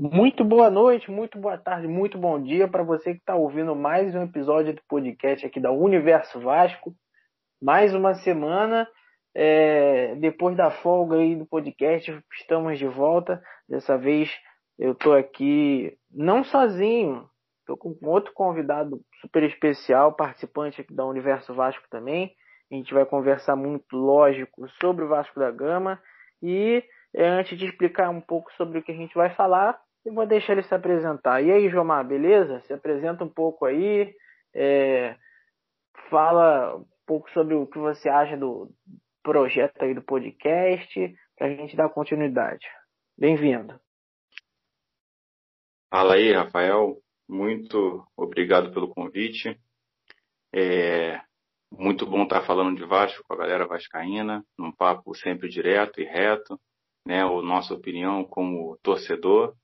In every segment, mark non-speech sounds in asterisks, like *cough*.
Muito boa noite, muito boa tarde, muito bom dia para você que está ouvindo mais um episódio do podcast aqui da Universo Vasco. Mais uma semana, é, depois da folga aí do podcast, estamos de volta. Dessa vez eu estou aqui não sozinho, estou com outro convidado super especial, participante aqui da Universo Vasco também. A gente vai conversar muito, lógico, sobre o Vasco da Gama e é, antes de explicar um pouco sobre o que a gente vai falar, vou deixar ele se apresentar. E aí, Jomar, beleza? Se apresenta um pouco aí, é, fala um pouco sobre o que você acha do projeto aí do podcast, para a gente dar continuidade. Bem-vindo. Fala aí, Rafael. Muito obrigado pelo convite. É muito bom estar falando de Vasco com a galera vascaína, num papo sempre direto e reto, né? A nossa opinião como torcedor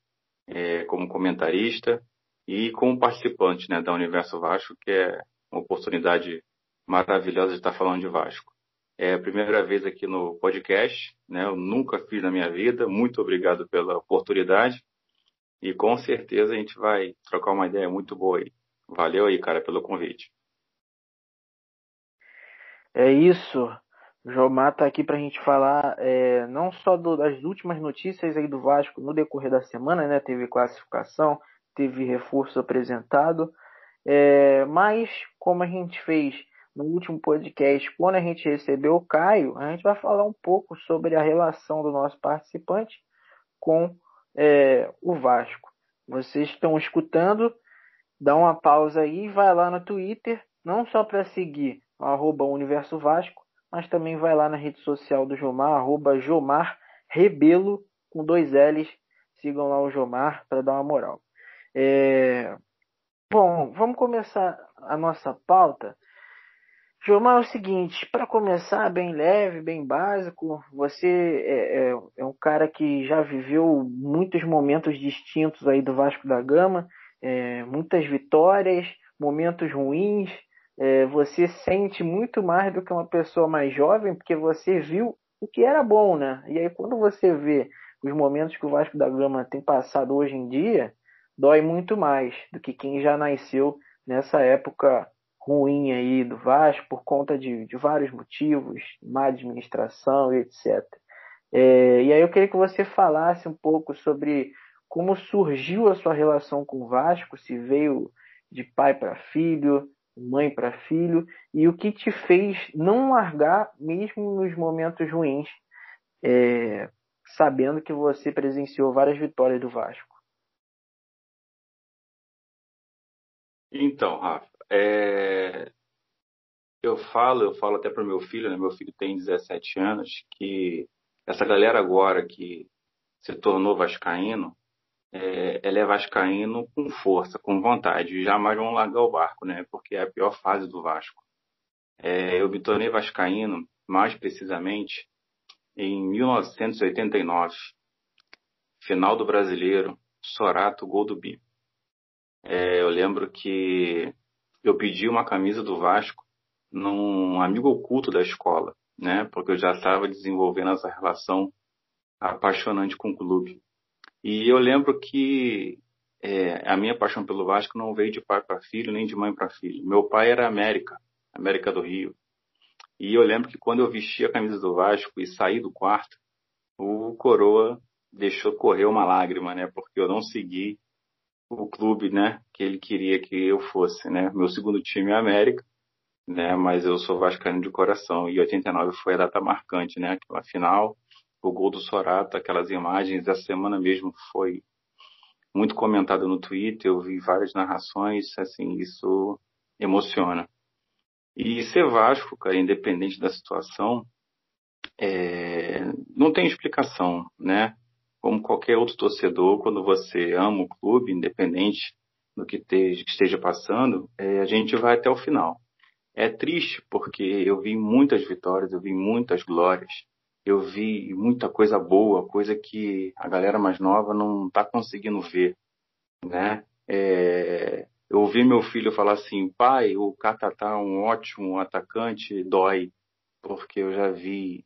é, como comentarista e como participante né, da Universo Vasco, que é uma oportunidade maravilhosa de estar falando de Vasco. É a primeira vez aqui no podcast, né? Eu nunca fiz na minha vida. Muito obrigado pela oportunidade. E com certeza a gente vai trocar uma ideia muito boa aí. Valeu aí, cara, pelo convite. É isso. O Jomar está aqui para a gente falar é, não só do, das últimas notícias aí do Vasco no decorrer da semana, né? Teve classificação, teve reforço apresentado, é, mas como a gente fez no último podcast, quando a gente recebeu o Caio, a gente vai falar um pouco sobre a relação do nosso participante com é, o Vasco. Vocês estão escutando, dá uma pausa aí, vai lá no Twitter, não só para seguir arroba Universo Vasco, mas também vai lá na rede social do Jomar, arroba Jomar Rebelo, com dois L's. Sigam lá o Jomar para dar uma moral. É... Bom, vamos começar a nossa pauta. Jomar, é o seguinte, para começar bem leve, bem básico, você é, é, é, um cara que já viveu muitos momentos distintos aí do Vasco da Gama, é, muitas vitórias, momentos ruins, é, você sente muito mais do que uma pessoa mais jovem, porque você viu o que era bom, né? E aí quando você vê os momentos que o Vasco da Gama tem passado hoje em dia, dói muito mais do que quem já nasceu nessa época ruim aí do Vasco por conta de, de vários motivos, má administração e etc. É, e aí eu queria que você falasse um pouco sobre como surgiu a sua relação com o Vasco, se veio de pai para filho, mãe para filho, e o que te fez não largar mesmo nos momentos ruins, é, sabendo que você presenciou várias vitórias do Vasco. Então, Rafa, é... eu falo, eu falo até para meu filho, né? meu filho tem 17 anos, que essa galera agora que se tornou vascaíno, é, ele é vascaíno com força, com vontade, jamais vão largar o barco, né? Porque é a pior fase do Vasco. É, eu me tornei vascaíno, mais precisamente, em 1989, final do Brasileiro, Sorato, gol do Bi. É, eu lembro que eu pedi uma camisa do Vasco num amigo oculto da escola, né? Porque eu já estava desenvolvendo essa relação apaixonante com o clube. E eu lembro que é, a minha paixão pelo Vasco não veio de pai para filho, nem de mãe para filho. Meu pai era América, América do Rio. E eu lembro que quando eu vesti a camisa do Vasco e saí do quarto, o Coroa deixou correr uma lágrima, né? Porque eu não segui o clube, né? Que ele queria que eu fosse, né? Meu segundo time é América, né? Mas eu sou vascaíno de coração. E 89 foi a data marcante, né? Aquela final o gol do Sorato, aquelas imagens, essa semana mesmo foi muito comentado no Twitter, eu vi várias narrações, assim, isso emociona. E ser Vasco, cara, independente da situação, é, não tem explicação, né? Como qualquer outro torcedor, quando você ama o clube, independente do que esteja passando, é, a gente vai até o final. É triste porque eu vi muitas vitórias, eu vi muitas glórias, eu vi muita coisa boa, coisa que a galera mais nova não está conseguindo ver, né? É, eu ouvi meu filho falar assim, pai, o Catatá é um ótimo atacante, dói, porque eu já vi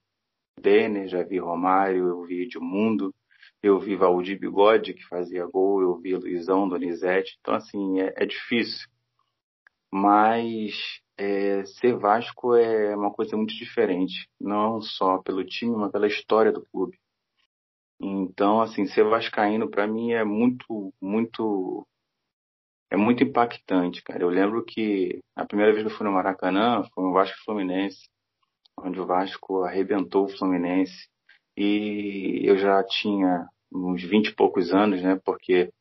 Denner, já vi Romário, eu vi Edmundo, eu vi Valdir Bigode, que fazia gol, eu vi Luizão, Donizete. Então, assim, é, é difícil. Mas é, ser Vasco é uma coisa muito diferente. Não só pelo time, mas pela história do clube. Então, assim, ser vascaíno para mim é muito, muito, é muito impactante, cara. Eu lembro que a primeira vez que eu fui no Maracanã foi no Vasco Fluminense, onde o Vasco arrebentou o Fluminense. E eu já tinha uns vinte e poucos anos, né? Porque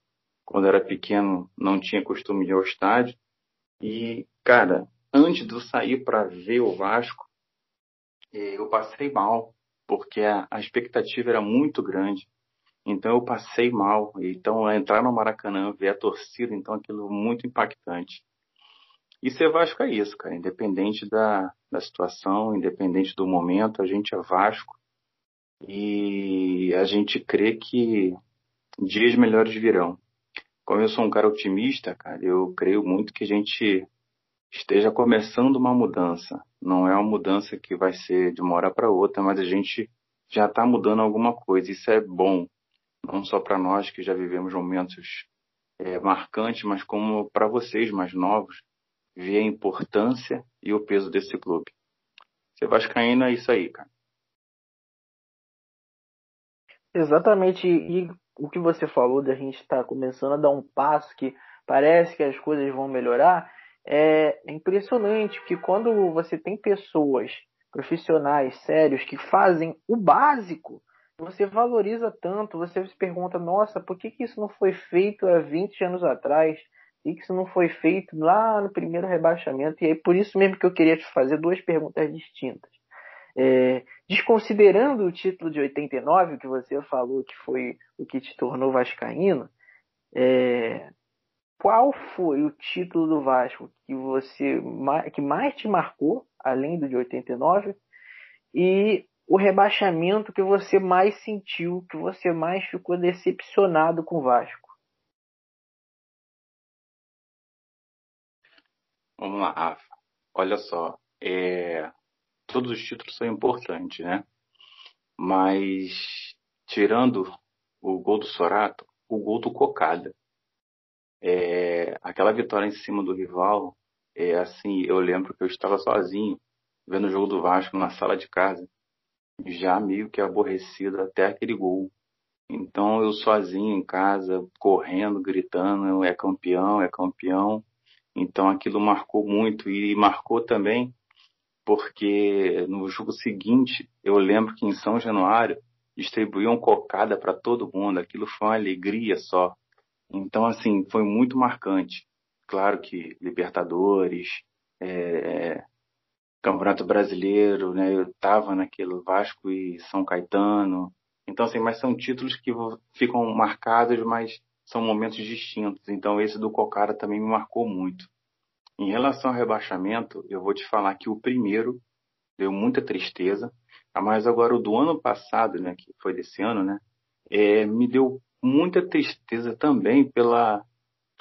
quando era pequeno não tinha costume de ir ao estádio. E, cara, antes de eu sair para ver o Vasco, eh, eu passei mal, porque a, expectativa era muito grande. Então eu passei mal. Então entrar no Maracanã, ver a torcida, então aquilo muito impactante. E ser Vasco é isso, cara. Independente da, da situação, independente do momento, a gente é Vasco. E a gente crê que dias melhores virão. Como eu sou um cara otimista, cara, eu creio muito que a gente esteja começando uma mudança. Não é uma mudança que vai ser de uma hora para outra, mas a gente já está mudando alguma coisa. Isso é bom, não só para nós que já vivemos momentos é, marcantes, mas como para vocês mais novos, ver a importância e o peso desse clube. Ser vascaíno é isso aí, cara. Exatamente. E o que você falou da gente estar tá começando a dar um passo que parece que as coisas vão melhorar, é impressionante que quando você tem pessoas profissionais sérios que fazem o básico, você valoriza tanto, você se pergunta, nossa, por que, que isso não foi feito há 20 anos atrás? Por que isso não foi feito lá no primeiro rebaixamento? E aí, por isso mesmo que eu queria te fazer duas perguntas distintas. É, desconsiderando o título de 89, que você falou que foi o que te tornou vascaíno, é, qual foi o título do Vasco que você que mais te marcou, além do de 89, e o rebaixamento que você mais sentiu, que você mais ficou decepcionado com o Vasco? Vamos lá, Rafa. Olha só, é... todos os títulos são importantes, né? Mas tirando o gol do Sorato, o gol do Cocada é, aquela vitória em cima do rival, é assim, eu lembro que eu estava sozinho vendo o jogo do Vasco na sala de casa, já meio que aborrecido até aquele gol. Então eu sozinho em casa, correndo, gritando, é campeão, é campeão. Então aquilo marcou muito e marcou também porque no jogo seguinte eu lembro que em São Januário distribuíam cocada para todo mundo. Aquilo foi uma alegria só. Então, assim, foi muito marcante. Claro que Libertadores, é, Campeonato Brasileiro, né? Eu estava naquele Vasco e São Caetano. Então, assim, mas são títulos que ficam marcados, mas são momentos distintos. Então, esse do Cocara também me marcou muito. Em relação ao rebaixamento, eu vou te falar que o primeiro deu muita tristeza, mas agora o do ano passado, né, que foi desse ano, né, é, me deu muita tristeza também pela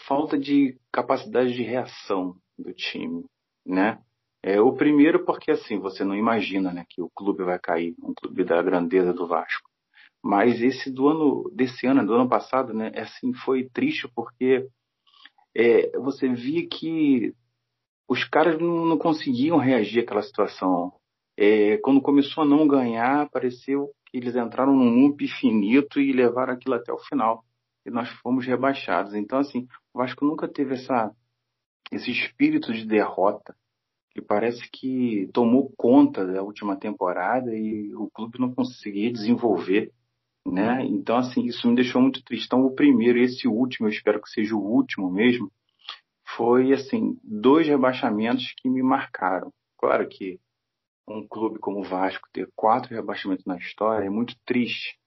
falta de capacidade de reação do time, né? É, o primeiro porque assim, você não imagina, né, que o clube vai cair, um clube da grandeza do Vasco. Mas esse do ano, desse ano, do ano passado, né, é assim, foi triste porque é, você via que os caras não, não conseguiam reagir àquela situação. É, quando começou a não ganhar, pareceu eles entraram num loop infinito e levaram aquilo até o final. E nós fomos rebaixados. Então, assim, o Vasco nunca teve essa, esse espírito de derrota que parece que tomou conta da última temporada e o clube não conseguia desenvolver, né? Então, assim, isso me deixou muito triste. Então, o primeiro, esse último, eu espero que seja o último mesmo, foi, assim, dois rebaixamentos que me marcaram. Claro que um clube como o Vasco ter quatro rebaixamentos na história é muito triste.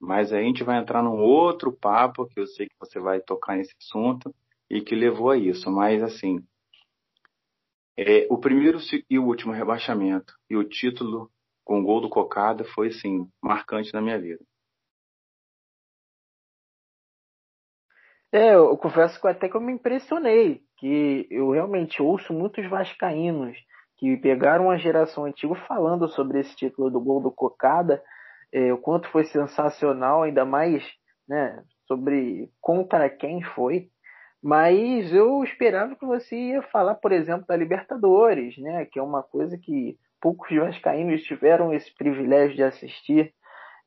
Mas a gente vai entrar num outro papo que eu sei que você vai tocar nesse assunto e que levou a isso. Mas assim, é, o primeiro e o último rebaixamento e o título com o gol do Cocada foi assim marcante na minha vida. É, eu confesso que até que eu me impressionei, que eu realmente ouço muitos vascaínos que pegaram a geração antiga falando sobre esse título do gol do Cocada, é, o quanto foi sensacional, ainda mais né, sobre contra quem foi. Mas eu esperava que você ia falar, por exemplo, da Libertadores, né, que é uma coisa que poucos vascaínos tiveram esse privilégio de assistir.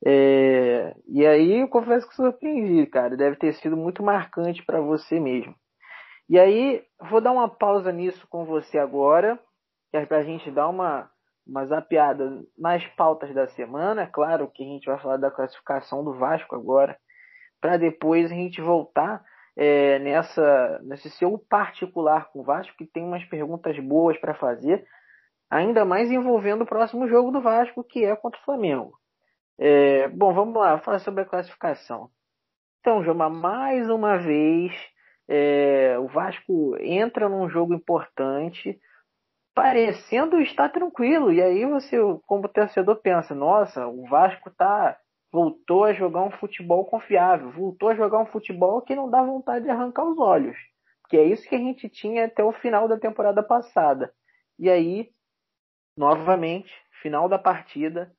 É, e aí eu confesso que surpreendi, cara. Deve ter sido muito marcante para você mesmo. E aí, vou dar uma pausa nisso com você agora, que é para a gente dar uma, uma zapeada nas pautas da semana. Claro que a gente vai falar da classificação do Vasco agora, para depois a gente voltar é, nessa, nesse seu particular com o Vasco, que tem umas perguntas boas para fazer, ainda mais envolvendo o próximo jogo do Vasco, que é contra o Flamengo. É, bom, vamos lá, falar sobre a classificação. Então, Joma, mais uma vez, é, o Vasco entra num jogo importante, parecendo estar tranquilo. E aí você, como torcedor, pensa: nossa, o Vasco tá, voltou a jogar um futebol confiável, voltou a jogar um futebol que não dá vontade de arrancar os olhos. Que é isso que a gente tinha até o final da temporada passada. E aí, novamente, final da partida,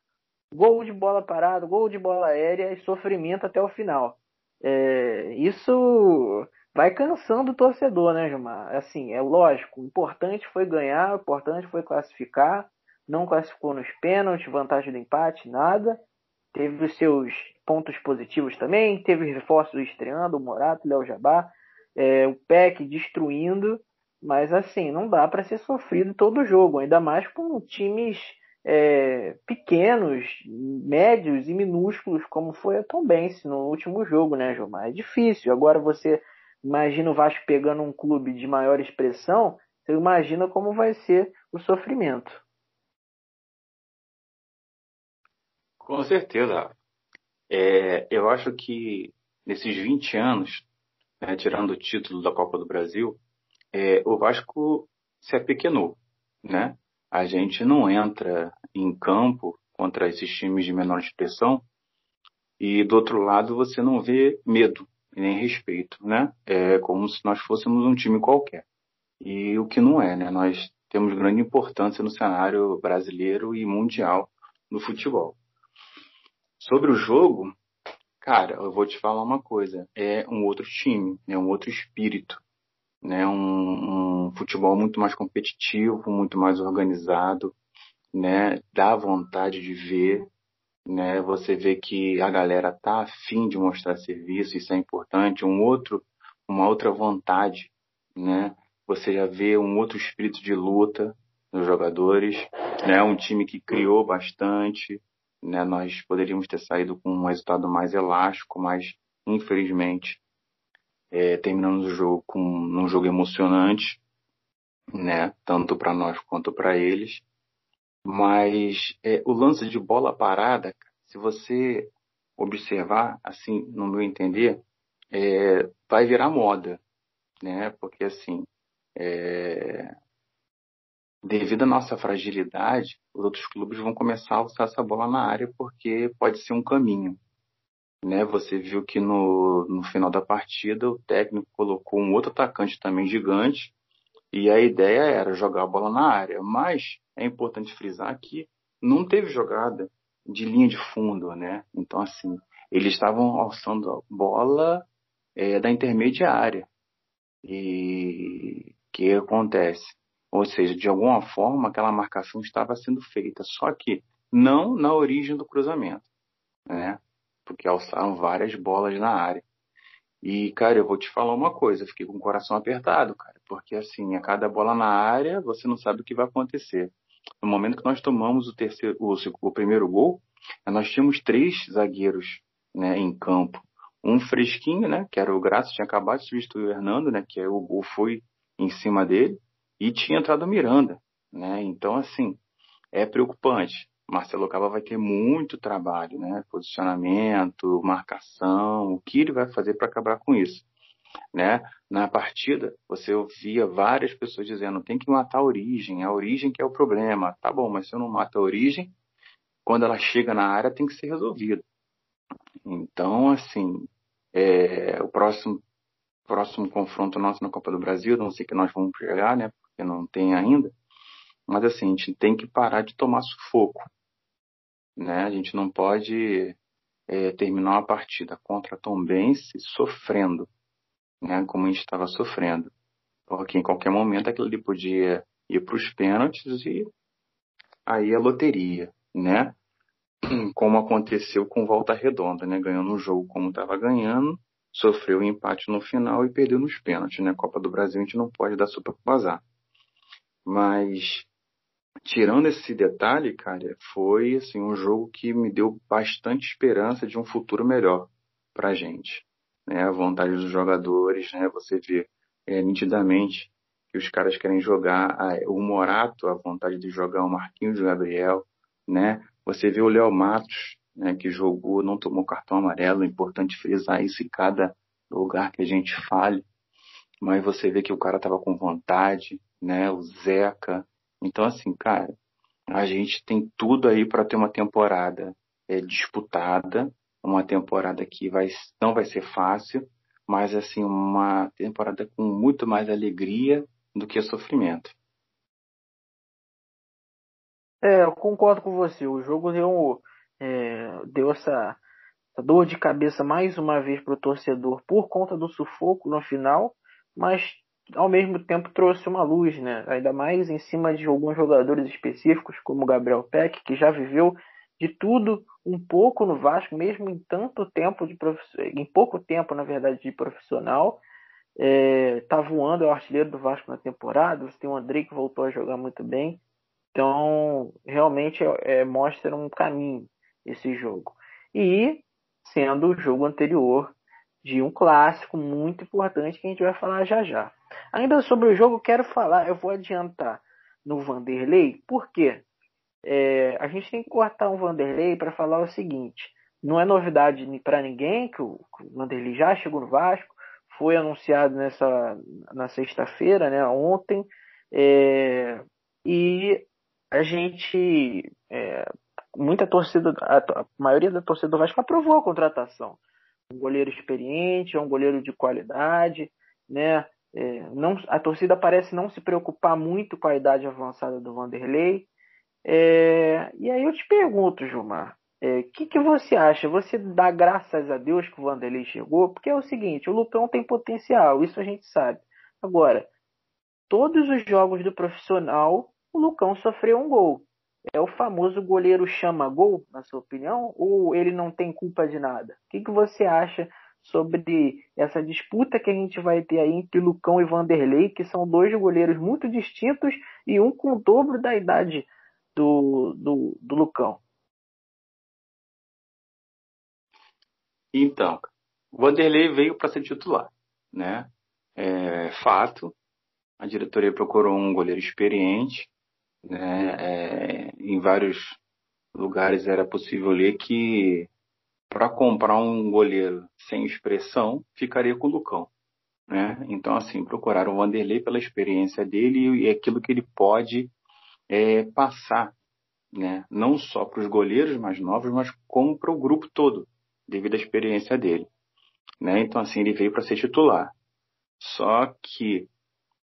gol de bola parada, gol de bola aérea e sofrimento até o final. É, isso vai cansando o torcedor, né, Gilmar? Assim, é lógico, o importante foi ganhar, o importante foi classificar, não classificou nos pênaltis, vantagem do empate, nada. Teve os seus pontos positivos também, teve reforços estreando, o Morato, o Léo Jabá, é, o PEC destruindo, mas assim, não dá para ser sofrido todo jogo, ainda mais com times é, pequenos, médios e minúsculos, como foi a Tom Benz no último jogo, né, Gilmar? É difícil. Agora você imagina o Vasco pegando um clube de maior expressão, você imagina como vai ser o sofrimento. Com certeza. É, eu acho que nesses 20 anos, né, tirando o título da Copa do Brasil, é, o Vasco se apequenou, né? a gente não entra em campo contra esses times de menor expressão e do outro lado você não vê medo nem respeito, né? É como se nós fôssemos um time qualquer. E o que não é, né? Nós temos grande importância no cenário brasileiro e mundial no futebol. Sobre o jogo, cara, eu vou te falar uma coisa, é um outro time, é um outro espírito né? Um, um futebol muito mais competitivo, muito mais organizado, né? Dá vontade de ver, né? Você vê que a galera tá afim de mostrar serviço, isso é importante. Um outro, uma outra vontade, né? Você já vê um outro espírito de luta nos jogadores, né? Um time que criou bastante, né? Nós poderíamos ter saído com um resultado mais elástico, mas infelizmente é, terminamos o jogo com um jogo emocionante, né? Tanto para nós quanto para eles. Mas é, o lance de bola parada, se você observar, assim, no meu entender, é, vai virar moda, né? Porque assim, é, devido à nossa fragilidade, os outros clubes vão começar a usar essa bola na área porque pode ser um caminho né? Você viu que no, no final da partida o técnico colocou um outro atacante também gigante e a ideia era jogar a bola na área. Mas é importante frisar que não teve jogada de linha de fundo, né? Então assim eles estavam alçando a bola é, da intermediária e que acontece? Ou seja, de alguma forma aquela marcação estava sendo feita, só que não na origem do cruzamento, né? porque alçaram várias bolas na área. E, cara, eu vou te falar uma coisa, fiquei com o coração apertado, cara, porque assim, a cada bola na área, você não sabe o que vai acontecer. No momento que nós tomamos o terceiro, o, o primeiro gol, nós tínhamos três zagueiros, né, em campo. Um fresquinho, né, que era o Graça, tinha acabado de substituir o Hernando, né, que o gol foi em cima dele, e tinha entrado o Miranda, né? Então, assim, é preocupante. Marcelo Cava vai ter muito trabalho, né? Posicionamento, marcação, o que ele vai fazer para acabar com isso, né? Na partida, você ouvia várias pessoas dizendo: tem que matar a origem, a origem que é o problema. Tá bom, mas se eu não mato a origem, quando ela chega na área tem que ser resolvido. Então, assim, é, o próximo próximo confronto nosso na Copa do Brasil, não sei que nós vamos chegar, né? Porque não tem ainda. Mas assim, a gente tem que parar de tomar sufoco né? A gente não pode é, terminar uma partida contra Tom Bense sofrendo, né? Como a gente estava sofrendo. Porque em qualquer momento aquilo ali podia ir para os pênaltis e aí a loteria, né? *clears throat* Como aconteceu com Volta Redonda, né? Ganhando o jogo como estava ganhando, sofreu um empate no final e perdeu nos pênaltis, né? Copa do Brasil a gente não pode dar super pro. Mas tirando esse detalhe, cara, foi assim um jogo que me deu bastante esperança de um futuro melhor pra gente. Né? A vontade dos jogadores, né? Você vê é, nitidamente que os caras querem jogar o Morato, a vontade de jogar o Marquinhos o Gabriel, né? Você vê o Léo Matos, né, que jogou, não tomou cartão amarelo, é importante frisar isso em cada lugar que a gente fale, mas você vê que o cara tava com vontade, né, o Zeca, então assim, cara, a gente tem tudo aí para ter uma temporada é, disputada, uma temporada que vai, não vai ser fácil, mas assim, uma temporada com muito mais alegria do que sofrimento. É, eu concordo com você. O jogo deu, é, deu essa, essa, dor de cabeça mais uma vez para o torcedor por conta do sufoco no final, mas ao mesmo tempo trouxe uma luz, né? Ainda mais em cima de alguns jogadores específicos, como Gabriel Peck, que já viveu de tudo um pouco no Vasco, mesmo em tanto tempo de prof... em pouco tempo, na verdade, de profissional. É, tá voando, é o artilheiro do Vasco na temporada. Você tem o André que voltou a jogar muito bem. Então, realmente é, é, mostra um caminho esse jogo. E sendo o jogo anterior de um clássico muito importante que a gente vai falar já já. Ainda sobre o jogo, quero falar, eu vou adiantar no Vanderlei, por quê? É, a gente tem que cortar um Vanderlei para falar o seguinte: não é novidade para ninguém que o, que o Vanderlei já chegou no Vasco, foi anunciado nessa na sexta-feira, né, ontem, é, e a gente, é, muita torcida, a, a, maioria da torcida do Vasco aprovou a contratação. Um goleiro experiente, é um goleiro de qualidade, né? É, não, a torcida parece não se preocupar muito com a idade avançada do Vanderlei. É, e aí eu te pergunto, Gilmar, o é, que, que você acha? Você dá graças a Deus que o Vanderlei chegou? Porque é o seguinte, o Lucão tem potencial, isso a gente sabe. Agora, todos os jogos do profissional o Lucão sofreu um gol. É o famoso goleiro chama gol, na sua opinião? Ou ele não tem culpa de nada? O que, que você acha sobre essa disputa que a gente vai ter aí entre Lucão e Vanderlei, que são dois goleiros muito distintos e um com o dobro da idade do, do, do Lucão? Então, o Vanderlei veio para ser titular, né? É fato. A diretoria procurou um goleiro experiente, né? É, em vários lugares era possível ler que para comprar um goleiro sem expressão ficaria com o Lucão. Né? Então, assim, procuraram o Vanderlei pela experiência dele e aquilo que ele pode é, passar, né? não só para os goleiros mais novos, mas como para o grupo todo, devido à experiência dele. Né? Então, assim, ele veio para ser titular. Só que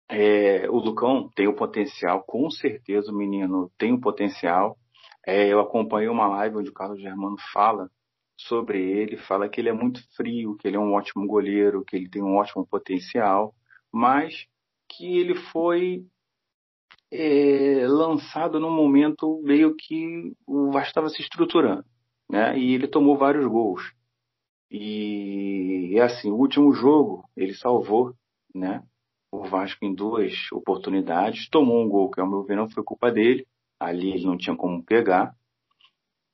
é, o Lucão tem o potencial, com certeza o menino tem o potencial. É, eu acompanhei uma live onde o Carlos Germano fala sobre ele, fala que ele é muito frio, que ele é um ótimo goleiro, que ele tem um ótimo potencial, mas que ele foi é, lançado num momento meio que o Vasco estava se estruturando, né? E ele tomou vários gols. E, assim, o último jogo ele salvou, né? O Vasco em duas oportunidades, tomou um gol que, ao meu ver, não foi culpa dele. Ali ele não tinha como pegar,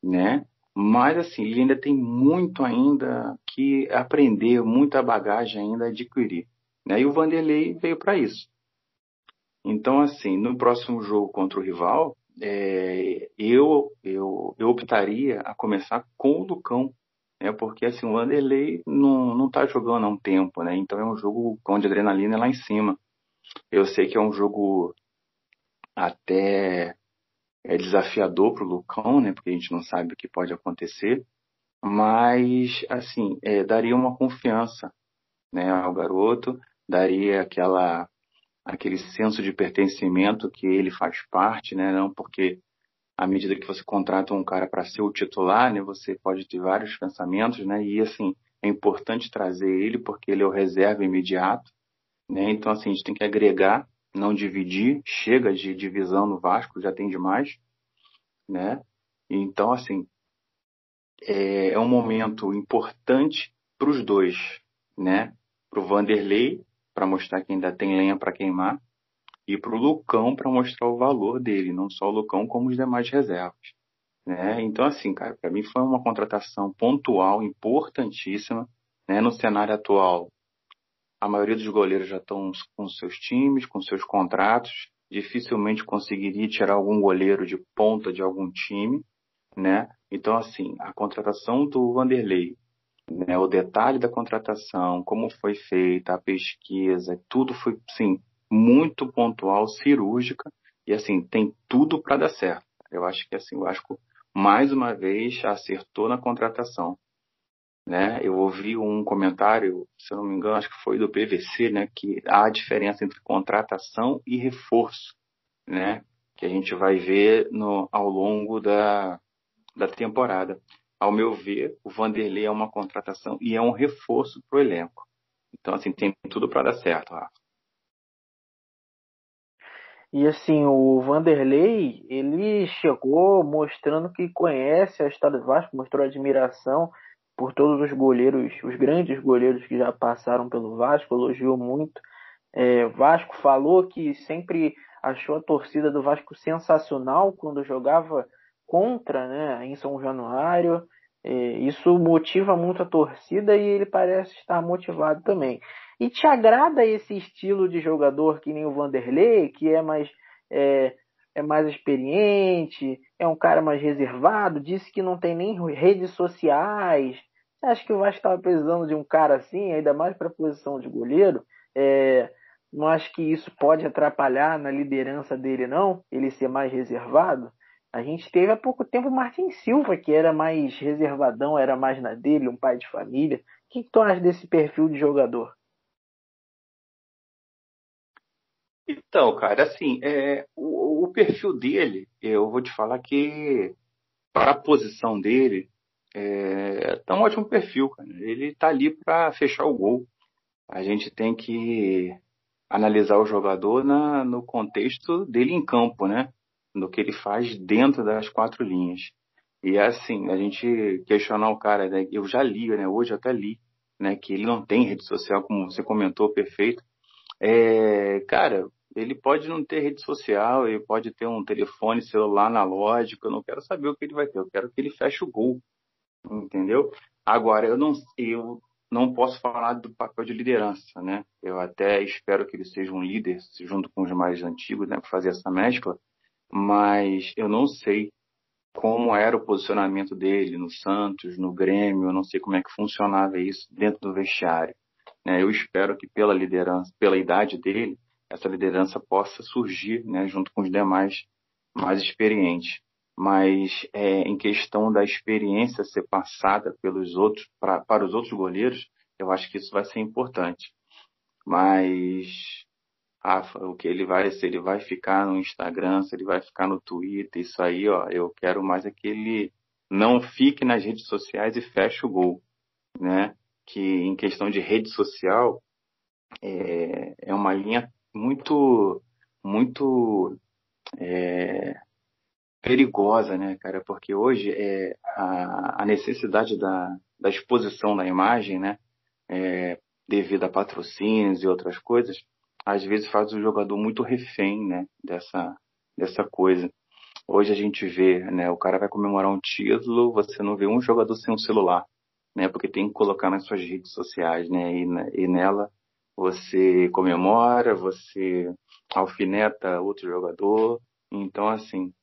né? Mas, assim, ele ainda tem muito ainda que aprender, muita bagagem ainda adquirir. Né? E o Vanderlei veio para isso. Então, assim, no próximo jogo contra o rival, é, eu, eu, eu optaria a começar com o Lucão, né? Porque assim, o Vanderlei não, não tá jogando há um tempo, né? Então é um jogo onde a adrenalina é lá em cima. Eu sei que é um jogo até é desafiador para o Lucão, né? Porque a gente não sabe o que pode acontecer. Mas, assim, é, daria uma confiança né, ao garoto, daria aquela aquele senso de pertencimento que ele faz parte, né? Não porque à medida que você contrata um cara para ser o titular, né, você pode ter vários pensamentos, né, e assim, é importante trazer ele porque ele é o reserva imediato, né, então assim, a gente tem que agregar, não dividir, chega de divisão no Vasco, já tem demais, né, então assim, é, é um momento importante para os dois, né, para o Vanderlei, para mostrar que ainda tem lenha para queimar, e para o Lucão para mostrar o valor dele, não só o Lucão, como os demais reservas. Né? Então, assim, cara, para mim foi uma contratação pontual, importantíssima. Né? No cenário atual, a maioria dos goleiros já estão com seus times, com seus contratos. Dificilmente conseguiria tirar algum goleiro de ponta de algum time. Né? Então, assim, a contratação do Vanderlei, né, o detalhe da contratação, como foi feita, a pesquisa, tudo foi, sim, muito pontual, cirúrgica, e assim, tem tudo para dar certo. Eu acho que assim, o Vasco mais uma vez acertou na contratação. Né? Eu ouvi um comentário, se eu não me engano, acho que foi do PVC, né, que há a diferença entre contratação e reforço, né, que a gente vai ver no, ao longo da, da temporada. Ao meu ver, o Vanderlei é uma contratação e é um reforço para o elenco. Então, assim, tem tudo para dar certo, Rafa. E assim, o Vanderlei, ele chegou mostrando que conhece a história do Vasco, mostrou admiração por todos os goleiros, os grandes goleiros que já passaram pelo Vasco, elogiou muito. É, Vasco falou que sempre achou a torcida do Vasco sensacional quando jogava contra, né, em São Januário. É, isso motiva muito a torcida e ele parece estar motivado também. E te agrada esse estilo de jogador que nem o Vanderlei, que é mais é, é mais experiente, é um cara mais reservado, disse que não tem nem redes sociais. Você acha que o Vasco estava precisando de um cara assim, ainda mais para a posição de goleiro? É, não acho que isso pode atrapalhar na liderança dele, não? Ele ser mais reservado? A gente teve há pouco tempo o Martin Silva, que era mais reservadão, era mais na dele, um pai de família. O que, que tu acha desse perfil de jogador? Então, cara, assim, é, o, o, perfil dele, eu vou te falar que para a posição dele, é, tá um ótimo perfil, cara. Ele tá ali para fechar o gol. A gente tem que analisar o jogador na, no contexto dele em campo, né? No que ele faz dentro das quatro linhas. E assim, a gente questionar o cara, né? eu já li, né? Hoje até li, né? Que ele não tem rede social, como você comentou, perfeito. É, cara, ele pode não ter rede social, ele pode ter um telefone celular analógico, eu não quero saber o que ele vai ter, eu quero que ele feche o gol, entendeu? Agora, eu não, eu não posso falar do papel de liderança, né? Eu até espero que ele seja um líder, junto com os mais antigos, né, para fazer essa mescla, mas eu não sei como era o posicionamento dele no Santos, no Grêmio, eu não sei como é que funcionava isso dentro do vestiário. Né? Eu espero que pela liderança, pela idade dele, essa liderança possa surgir, né, junto com os demais mais experientes. Mas é, em questão da experiência ser passada pelos outros pra, para os outros goleiros, eu acho que isso vai ser importante. Mas Rafa, o que ele vai, se ele vai ficar no Instagram, se ele vai ficar no Twitter, isso aí, ó, eu quero mais é que ele não fique nas redes sociais e feche o gol, né? Que em questão de rede social é, é uma linha muito, muito é, perigosa, né, cara? Porque hoje é a, a necessidade da, da exposição da imagem, né, é, devido a patrocínios e outras coisas, às vezes faz o jogador muito refém, né, dessa, dessa coisa. Hoje a gente vê, né, o cara vai comemorar um título, você não vê um jogador sem um celular, né, porque tem que colocar nas suas redes sociais, né, e, e nela você comemora, você alfineta outro jogador. Então, assim,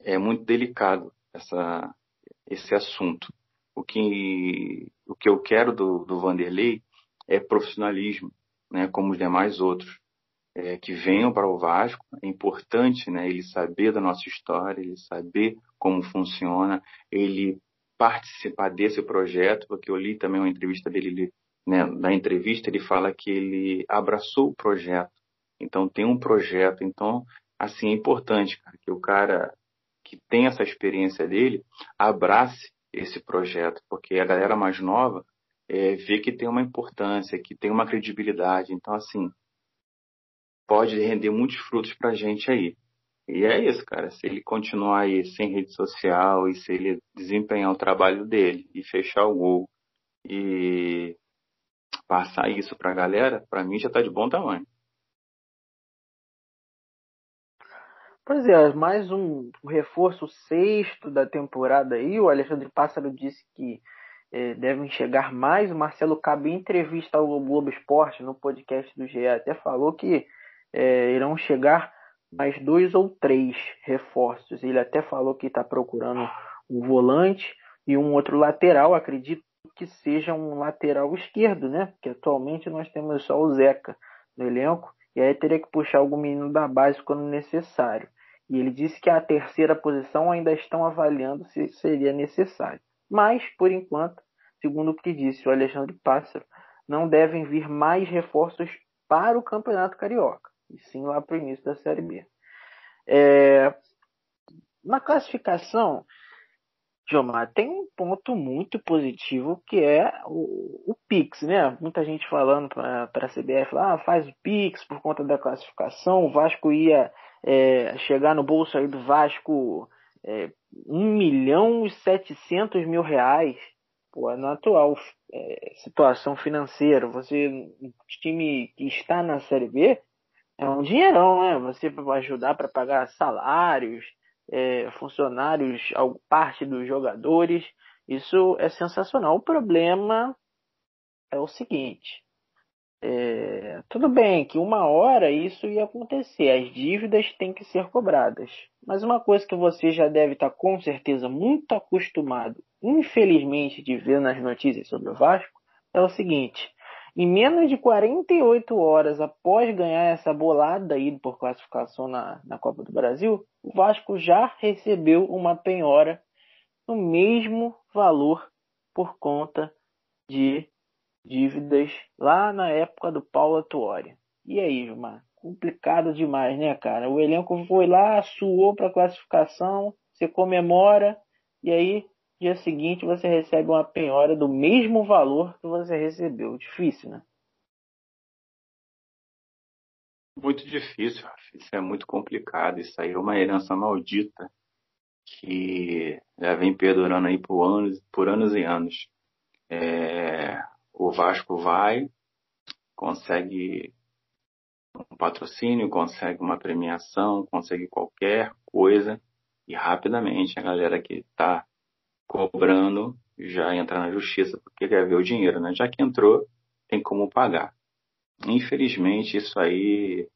é muito delicado essa, esse assunto. O que, o que eu quero do, do Vanderlei é profissionalismo, né, como os demais outros. É, que venham para o Vasco, é importante né, ele saber da nossa história, ele saber como funciona, ele participar desse projeto, porque eu li também uma entrevista dele, ele né, na entrevista ele fala que ele abraçou o projeto. Então tem um projeto. Então, assim, é importante, cara, que o cara que tem essa experiência dele, abrace esse projeto, porque a galera mais nova é, vê que tem uma importância, que tem uma credibilidade. Então, assim, pode render muitos frutos para a gente aí. E é isso, cara. Se ele continuar aí sem rede social e se ele desempenhar o trabalho dele e fechar o gol e passar isso para a galera, para mim já está de bom tamanho. Pois é, mais um reforço sexto da temporada aí. O Alexandre Pássaro disse que é, devem chegar mais. O Marcelo Cabe, em entrevista ao Globo Esporte, no podcast do GE, até falou que é, irão chegar mais dois ou três reforços. Ele até falou que está procurando um volante e um outro lateral. Acredito que seja um lateral esquerdo, né? Porque atualmente nós temos só o Zeca no elenco. E aí teria que puxar algum menino da base quando necessário. E ele disse que a terceira posição ainda estão avaliando se seria necessário. Mas, por enquanto, segundo o que disse o Alexandre Pássaro, não devem vir mais reforços para o Campeonato Carioca, e sim lá para o início da Série B. É... Na classificação, Jomar, tem um ponto muito positivo que é o, o Pix, né? Muita gente falando para a CBF ah, faz o Pix por conta da classificação, o Vasco ia é, chegar no bolso aí do Vasco é, 1 milhão e 700 mil reais. Pô, na atual é, situação financeira, você, um time que está na Série B, é um dinheirão, né? Você vai ajudar para pagar salários, é, funcionários, parte dos jogadores. Isso é sensacional. O problema é o seguinte: é, tudo bem que uma hora isso ia acontecer, as dívidas têm que ser cobradas. Mas uma coisa que você já deve estar com certeza muito acostumado, infelizmente, de ver nas notícias sobre o Vasco, é o seguinte: em menos de 48 horas após ganhar essa bolada aí por classificação na, na Copa do Brasil, o Vasco já recebeu uma penhora no mesmo valor por conta de dívidas lá na época do Paulo Atuori. E aí, Gilmar? Complicado demais, né, cara? O elenco foi lá, suou para classificação, você comemora, e aí, dia seguinte, você recebe uma penhora do mesmo valor que você recebeu. Difícil, né? Muito difícil, isso é muito complicado. Isso aí é uma herança maldita que já vem perdurando aí por anos, por anos e anos. É, o Vasco vai, consegue um patrocínio, consegue uma premiação, consegue qualquer coisa e rapidamente a galera que está cobrando já entra na justiça porque quer ver o dinheiro, né? Já que entrou, tem como pagar. Infelizmente, isso aí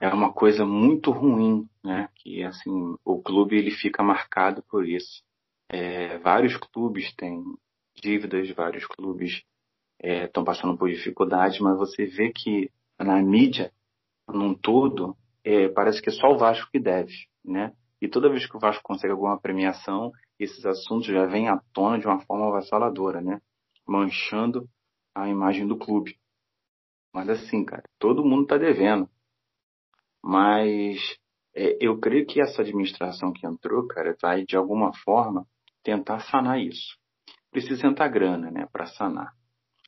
é uma coisa muito ruim, né? Que assim o clube ele fica marcado por isso. É, vários clubes têm dívidas, vários clubes estão é, passando por dificuldades, mas você vê que na mídia, num todo, é, parece que é só o Vasco que deve, né? E toda vez que o Vasco consegue alguma premiação, esses assuntos já vêm à tona de uma forma avassaladora, né? Manchando a imagem do clube. Mas assim, cara, todo mundo está devendo. Mas é, eu creio que essa administração que entrou, cara, vai de alguma forma tentar sanar isso precisa entrar grana, né, para sanar.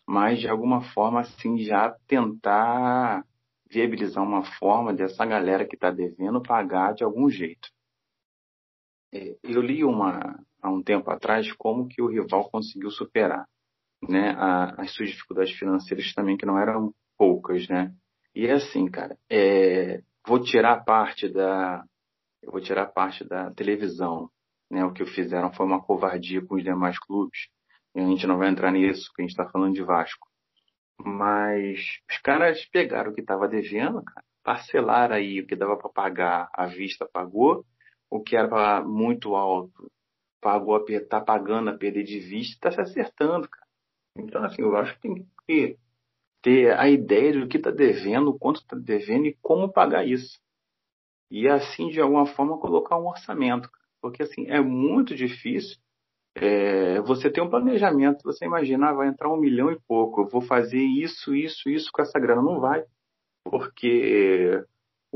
Mas de alguma forma, assim, já tentar viabilizar uma forma dessa galera que está devendo pagar de algum jeito. É, eu li uma há um tempo atrás como que o rival conseguiu superar, né, as suas dificuldades financeiras também que não eram poucas, né. E é assim, cara, é, vou tirar parte da eu vou tirar parte da televisão, né? O que fizeram foi uma covardia com os demais clubes. E a gente não vai entrar nisso, porque a gente está falando de Vasco. Mas os caras pegaram o que estava devendo, cara, parcelaram aí o que dava para pagar à vista, pagou. O que era muito alto, pagou a tá pagando a perder de vista, está se acertando, cara. Então, assim, eu acho que tem que ter a ideia do que está devendo, quanto está devendo e como pagar isso. E assim, de alguma forma, colocar um orçamento. Porque, assim, é muito difícil é, você tem um planejamento, você imagina, ah, vai entrar um milhão e pouco, eu vou fazer isso, isso, isso com essa grana. Não vai, porque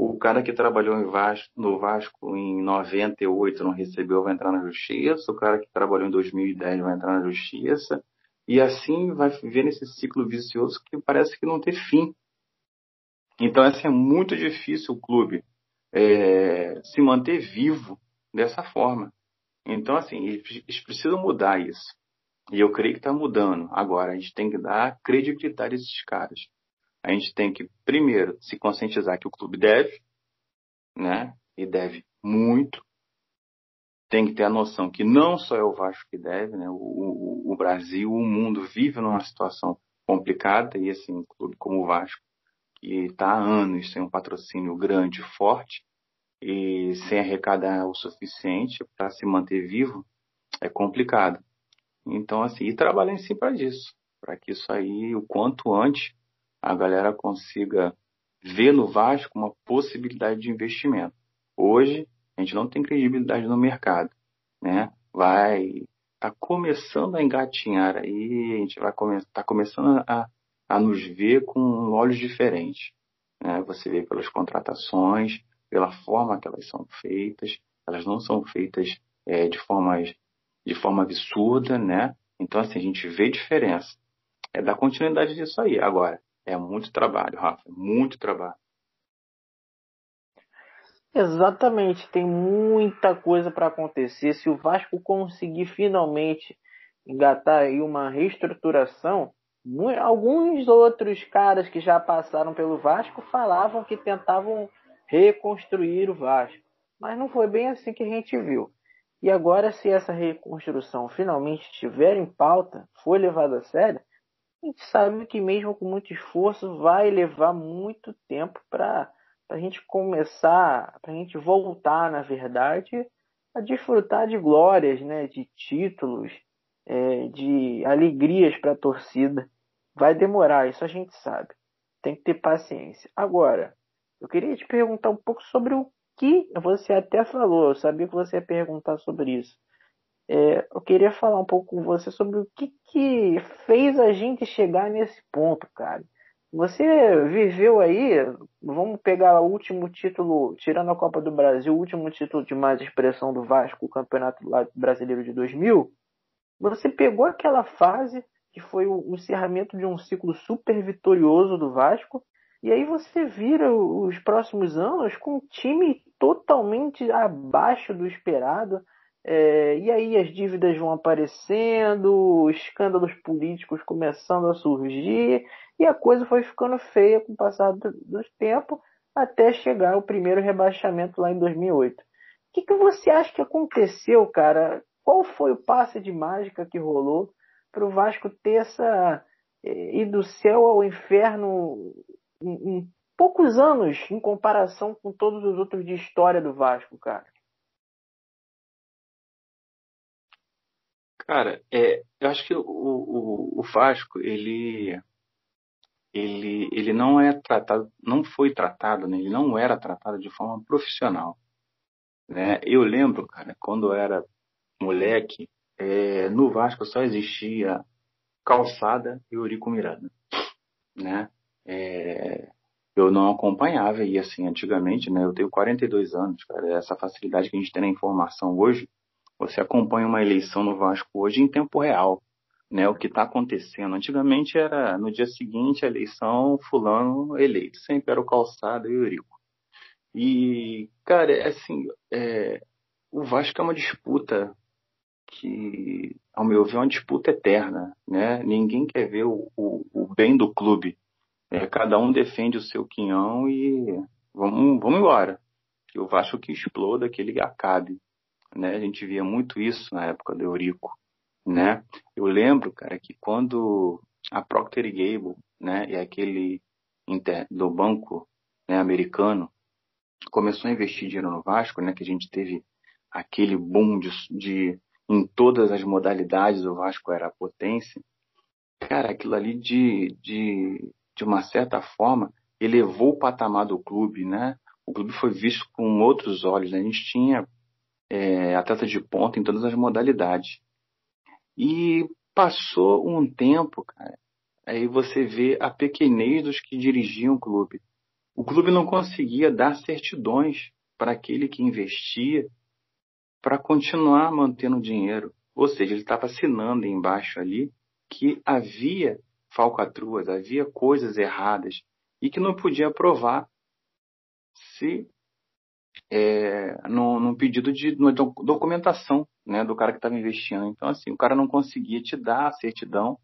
o cara que trabalhou Vasco, no Vasco em 98 não recebeu, vai entrar na justiça. O cara que trabalhou em 2010 vai entrar na justiça. E assim vai viver nesse ciclo vicioso que parece que não tem fim. Então, assim, é muito difícil o clube é, se manter vivo dessa forma. Então, assim, eles precisam mudar isso. E eu creio que está mudando. Agora, a gente tem que dar credibilidade a esses caras a gente tem que, primeiro, se conscientizar que o clube deve, né? E deve muito. Tem que ter a noção que não só é o Vasco que deve, né? O, o, o Brasil, o mundo vive numa situação complicada e, assim, um clube como o Vasco, que está há anos sem um patrocínio grande, forte, e sem arrecadar o suficiente para se manter vivo, é complicado. Então, assim, e trabalhar em cima disso, para que isso aí, o quanto antes, a galera consiga ver no Vasco uma possibilidade de investimento. Hoje, a gente não tem credibilidade no mercado, né? Vai tá começando a engatinhar aí, a gente vai come, tá começando a, a nos ver com olhos diferentes. Né? Você vê pelas contratações, pela forma que elas são feitas, elas não são feitas é, de, forma, de forma absurda, né? Então, assim, a gente vê diferença. É dar continuidade disso aí. Agora, é muito trabalho, Rafa, muito trabalho. Exatamente, tem muita coisa para acontecer. Se o Vasco conseguir finalmente engatar aí uma reestruturação, alguns outros caras que já passaram pelo Vasco falavam que tentavam reconstruir o Vasco, mas não foi bem assim que a gente viu. E agora, se essa reconstrução finalmente estiver em pauta, for levada a sério, a gente sabe que mesmo com muito esforço vai levar muito tempo para a gente começar, para a gente voltar, na verdade, a desfrutar de glórias, né, de títulos, é, de alegrias para a torcida. Vai demorar, isso a gente sabe. Tem que ter paciência. Agora, eu queria te perguntar um pouco sobre o que você até falou. Eu sabia que você ia perguntar sobre isso. É, eu queria falar um pouco com você sobre o que, que fez a gente chegar nesse ponto, cara. Você viveu aí, vamos pegar o último título, tirando a Copa do Brasil, o último título de mais expressão do Vasco, o Campeonato Brasileiro de 2000. Você pegou aquela fase que foi o encerramento de um ciclo super vitorioso do Vasco, e aí você vira os próximos anos com um time totalmente abaixo do esperado, é, e aí as dívidas vão aparecendo, escândalos políticos começando a surgir, e a coisa foi ficando feia com o passar do, do tempo, até chegar o primeiro rebaixamento lá em 2008. O que, que você acha que aconteceu, cara? Qual foi o passe de mágica que rolou para o Vasco ter essa é, ir do céu ao inferno em, em poucos anos em comparação com todos os outros de história do Vasco, cara? Cara, é, eu acho que o, o, o Vasco, ele, ele, ele não é tratado, não foi tratado, né? ele não era tratado de forma profissional. Né? Eu lembro, cara, quando eu era moleque, é, no Vasco só existia Calçada e Eurico Miranda, né? É, eu não acompanhava e assim, antigamente, né? Eu tenho 42 anos, cara, essa facilidade que a gente tem na informação hoje, você acompanha uma eleição no Vasco hoje em tempo real, né? O que está acontecendo. Antigamente era no dia seguinte a eleição, fulano eleito. Sempre era o Calçado e o Eurico. E, cara, é assim, é, o Vasco é uma disputa que, ao meu ver, é uma disputa eterna, né? Ninguém quer ver o, o, o bem do clube. É, cada um defende o seu quinhão e vamos, vamos embora. Que o Vasco que exploda, que ele acabe né? A gente via muito isso na época do Eurico, né? Eu lembro, cara, que quando a Procter Gable, né, e aquele inter, do banco né, americano começou a investir dinheiro no Vasco, né, que a gente teve aquele boom de, de em todas as modalidades o Vasco era a potência. Cara, aquilo ali de, de, de uma certa forma elevou o patamar do clube, né? O clube foi visto com outros olhos. Né? A gente tinha é, atleta de ponta em todas as modalidades. E passou um tempo, cara, aí você vê a pequenez dos que dirigiam o clube. o clube não conseguia dar certidões para aquele que investia para continuar mantendo dinheiro. Ou seja, ele estava assinando embaixo ali que havia falcatruas, havia coisas erradas e que não podia provar se é, no, num pedido de documentação né, do cara que estava investindo. Então, assim, o cara não conseguia te dar a certidão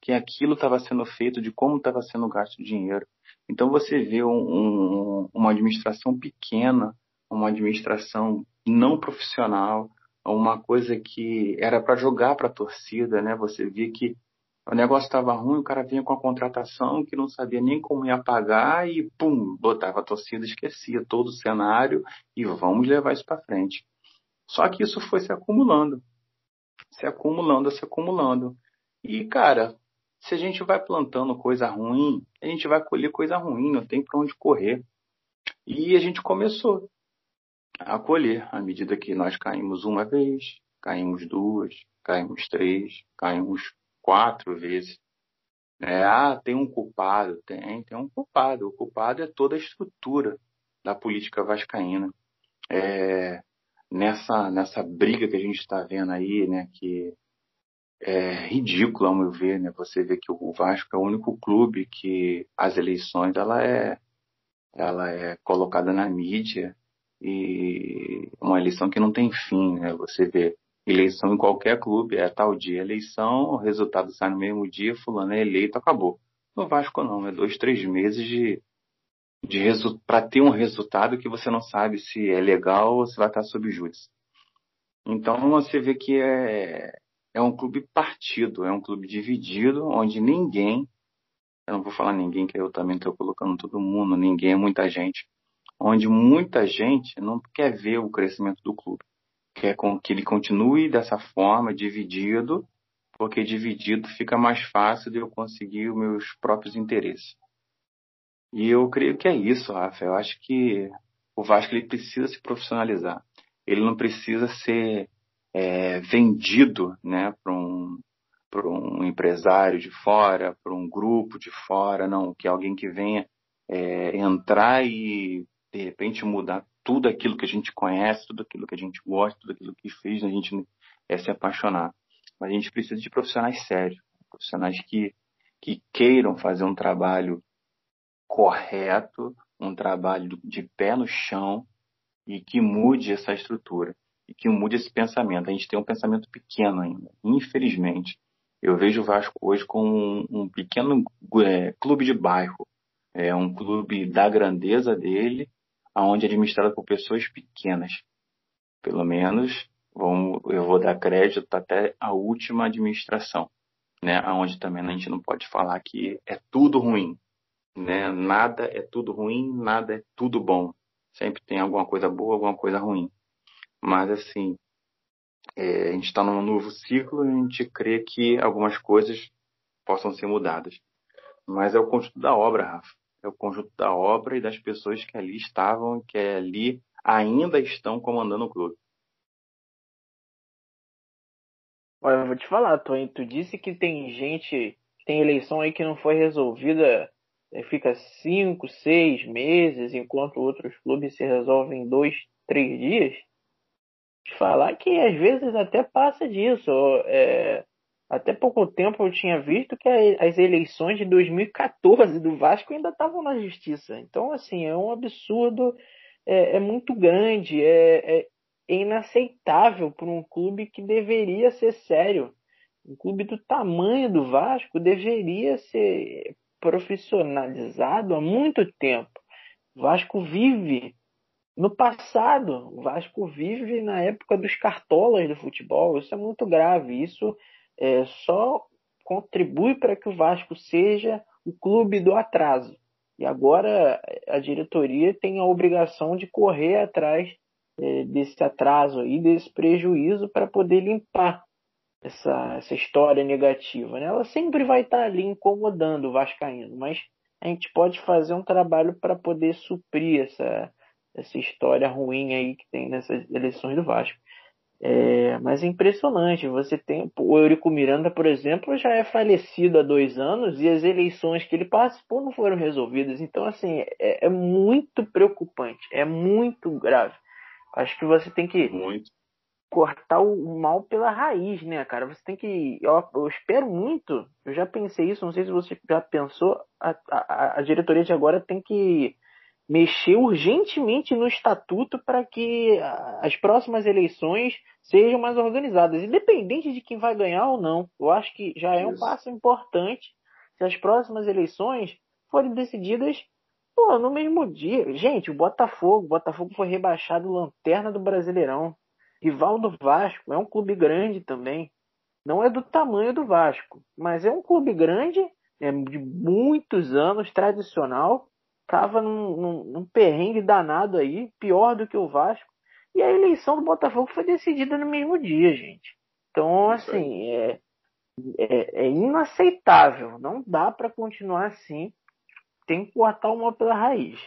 que aquilo estava sendo feito, de como estava sendo gasto o dinheiro. Então, você vê um, um, uma administração pequena, uma administração não profissional, uma coisa que era para jogar para a torcida, né? Você via que o negócio estava ruim, o cara vinha com a contratação que não sabia nem como ia pagar e pum, botava a torcida, esquecia todo o cenário e vamos levar isso para frente. Só que isso foi se acumulando, se acumulando, se acumulando. E cara, se a gente vai plantando coisa ruim, a gente vai colher coisa ruim, não tem para onde correr. E a gente começou a colher à medida que nós caímos uma vez, caímos duas, caímos três, caímos quatro vezes. É, ah, tem um culpado. Tem, tem um culpado. O culpado é toda a estrutura da política vascaína. É, nessa, nessa briga que a gente está vendo aí, né, que é ridícula, ao meu ver, né, você vê que o Vasco é o único clube que as eleições ela é, ela é colocada na mídia e uma eleição que não tem fim, né, você vê Eleição em qualquer clube é tal dia eleição, o resultado sai no mesmo dia, fulano é eleito, acabou. No Vasco não, é dois, três meses de, de para ter um resultado que você não sabe se é legal ou se vai estar sob júdice. Então você vê que é, é um clube partido, é um clube dividido, onde ninguém, eu não vou falar ninguém, que eu também estou colocando todo mundo, ninguém é muita gente, onde muita gente não quer ver o crescimento do clube quer que ele continue dessa forma, dividido, porque dividido fica mais fácil de eu conseguir os meus próprios interesses. E eu creio que é isso, Rafa. Eu acho que o Vasco ele precisa se profissionalizar. Ele não precisa ser é, vendido né, para um, um empresário de fora, para um grupo de fora, não. Que alguém que venha é, entrar e, de repente, mudar tudo aquilo que a gente conhece, tudo aquilo que a gente gosta, tudo aquilo que fez a gente é se apaixonar. Mas a gente precisa de profissionais sérios, profissionais que, que queiram fazer um trabalho correto, um trabalho de pé no chão e que mude essa estrutura e que mude esse pensamento. A gente tem um pensamento pequeno ainda, infelizmente. Eu vejo o Vasco hoje como um, um pequeno é, clube de bairro, é um clube da grandeza dele, aonde é administrado por pessoas pequenas. Pelo menos vamos, eu vou dar crédito até a última administração, né? Aonde também a gente não pode falar que é tudo ruim, né? Nada é tudo ruim, nada é tudo bom. Sempre tem alguma coisa boa, alguma coisa ruim. Mas assim, é, a gente está num novo ciclo e a gente crê que algumas coisas possam ser mudadas. Mas é o conjunto da obra, Rafa é o conjunto da obra e das pessoas que ali estavam, que ali ainda estão comandando o clube. Olha, eu vou te falar, Tony, tu disse que tem gente, tem eleição aí que não foi resolvida, é, fica cinco, seis meses, enquanto outros clubes se resolvem em dois, três dias. Te falar que às vezes até passa disso. É, até pouco tempo eu tinha visto que as eleições de 2014 do Vasco ainda estavam na justiça. Então, assim, é um absurdo, é, é muito grande, é, é inaceitável para um clube que deveria ser sério. Um clube do tamanho do Vasco deveria ser profissionalizado há muito tempo. O Vasco vive no passado. O Vasco vive na época dos cartolas do futebol. Isso é muito grave. Isso é, só contribui para que o Vasco seja o clube do atraso. E agora a diretoria tem a obrigação de correr atrás é, desse atraso e desse prejuízo para poder limpar essa, essa história negativa. Né? Ela sempre vai estar ali incomodando o Vascaíno, mas a gente pode fazer um trabalho para poder suprir essa, essa história ruim aí que tem nessas eleições do Vasco. É, mas é impressionante. Você tem o Eurico Miranda, por exemplo, já é falecido há dois anos e as eleições que ele participou não foram resolvidas. Então, assim, é, é muito preocupante, é muito grave. Acho que você tem que muito. cortar o mal pela raiz, né, cara? Você tem que. Eu, eu, espero muito. Eu já pensei isso, não sei se você já pensou. A, a, a diretoria de agora tem que mexer urgentemente no estatuto para que as próximas eleições sejam mais organizadas, independente de quem vai ganhar ou não. Eu acho que já é um Isso. passo importante se as próximas eleições forem decididas pô, no mesmo dia. Gente, o Botafogo, o Botafogo foi rebaixado lanterna do Brasileirão. Rival do Vasco, é um clube grande também. Não é do tamanho do Vasco, mas é um clube grande, é de muitos anos, tradicional, tava num, num, num perrengue danado aí, pior do que o Vasco. E a eleição do Botafogo foi decidida no mesmo dia, gente. Então, assim, é, é, é inaceitável. Não dá para continuar assim. Tem que cortar uma pela raiz.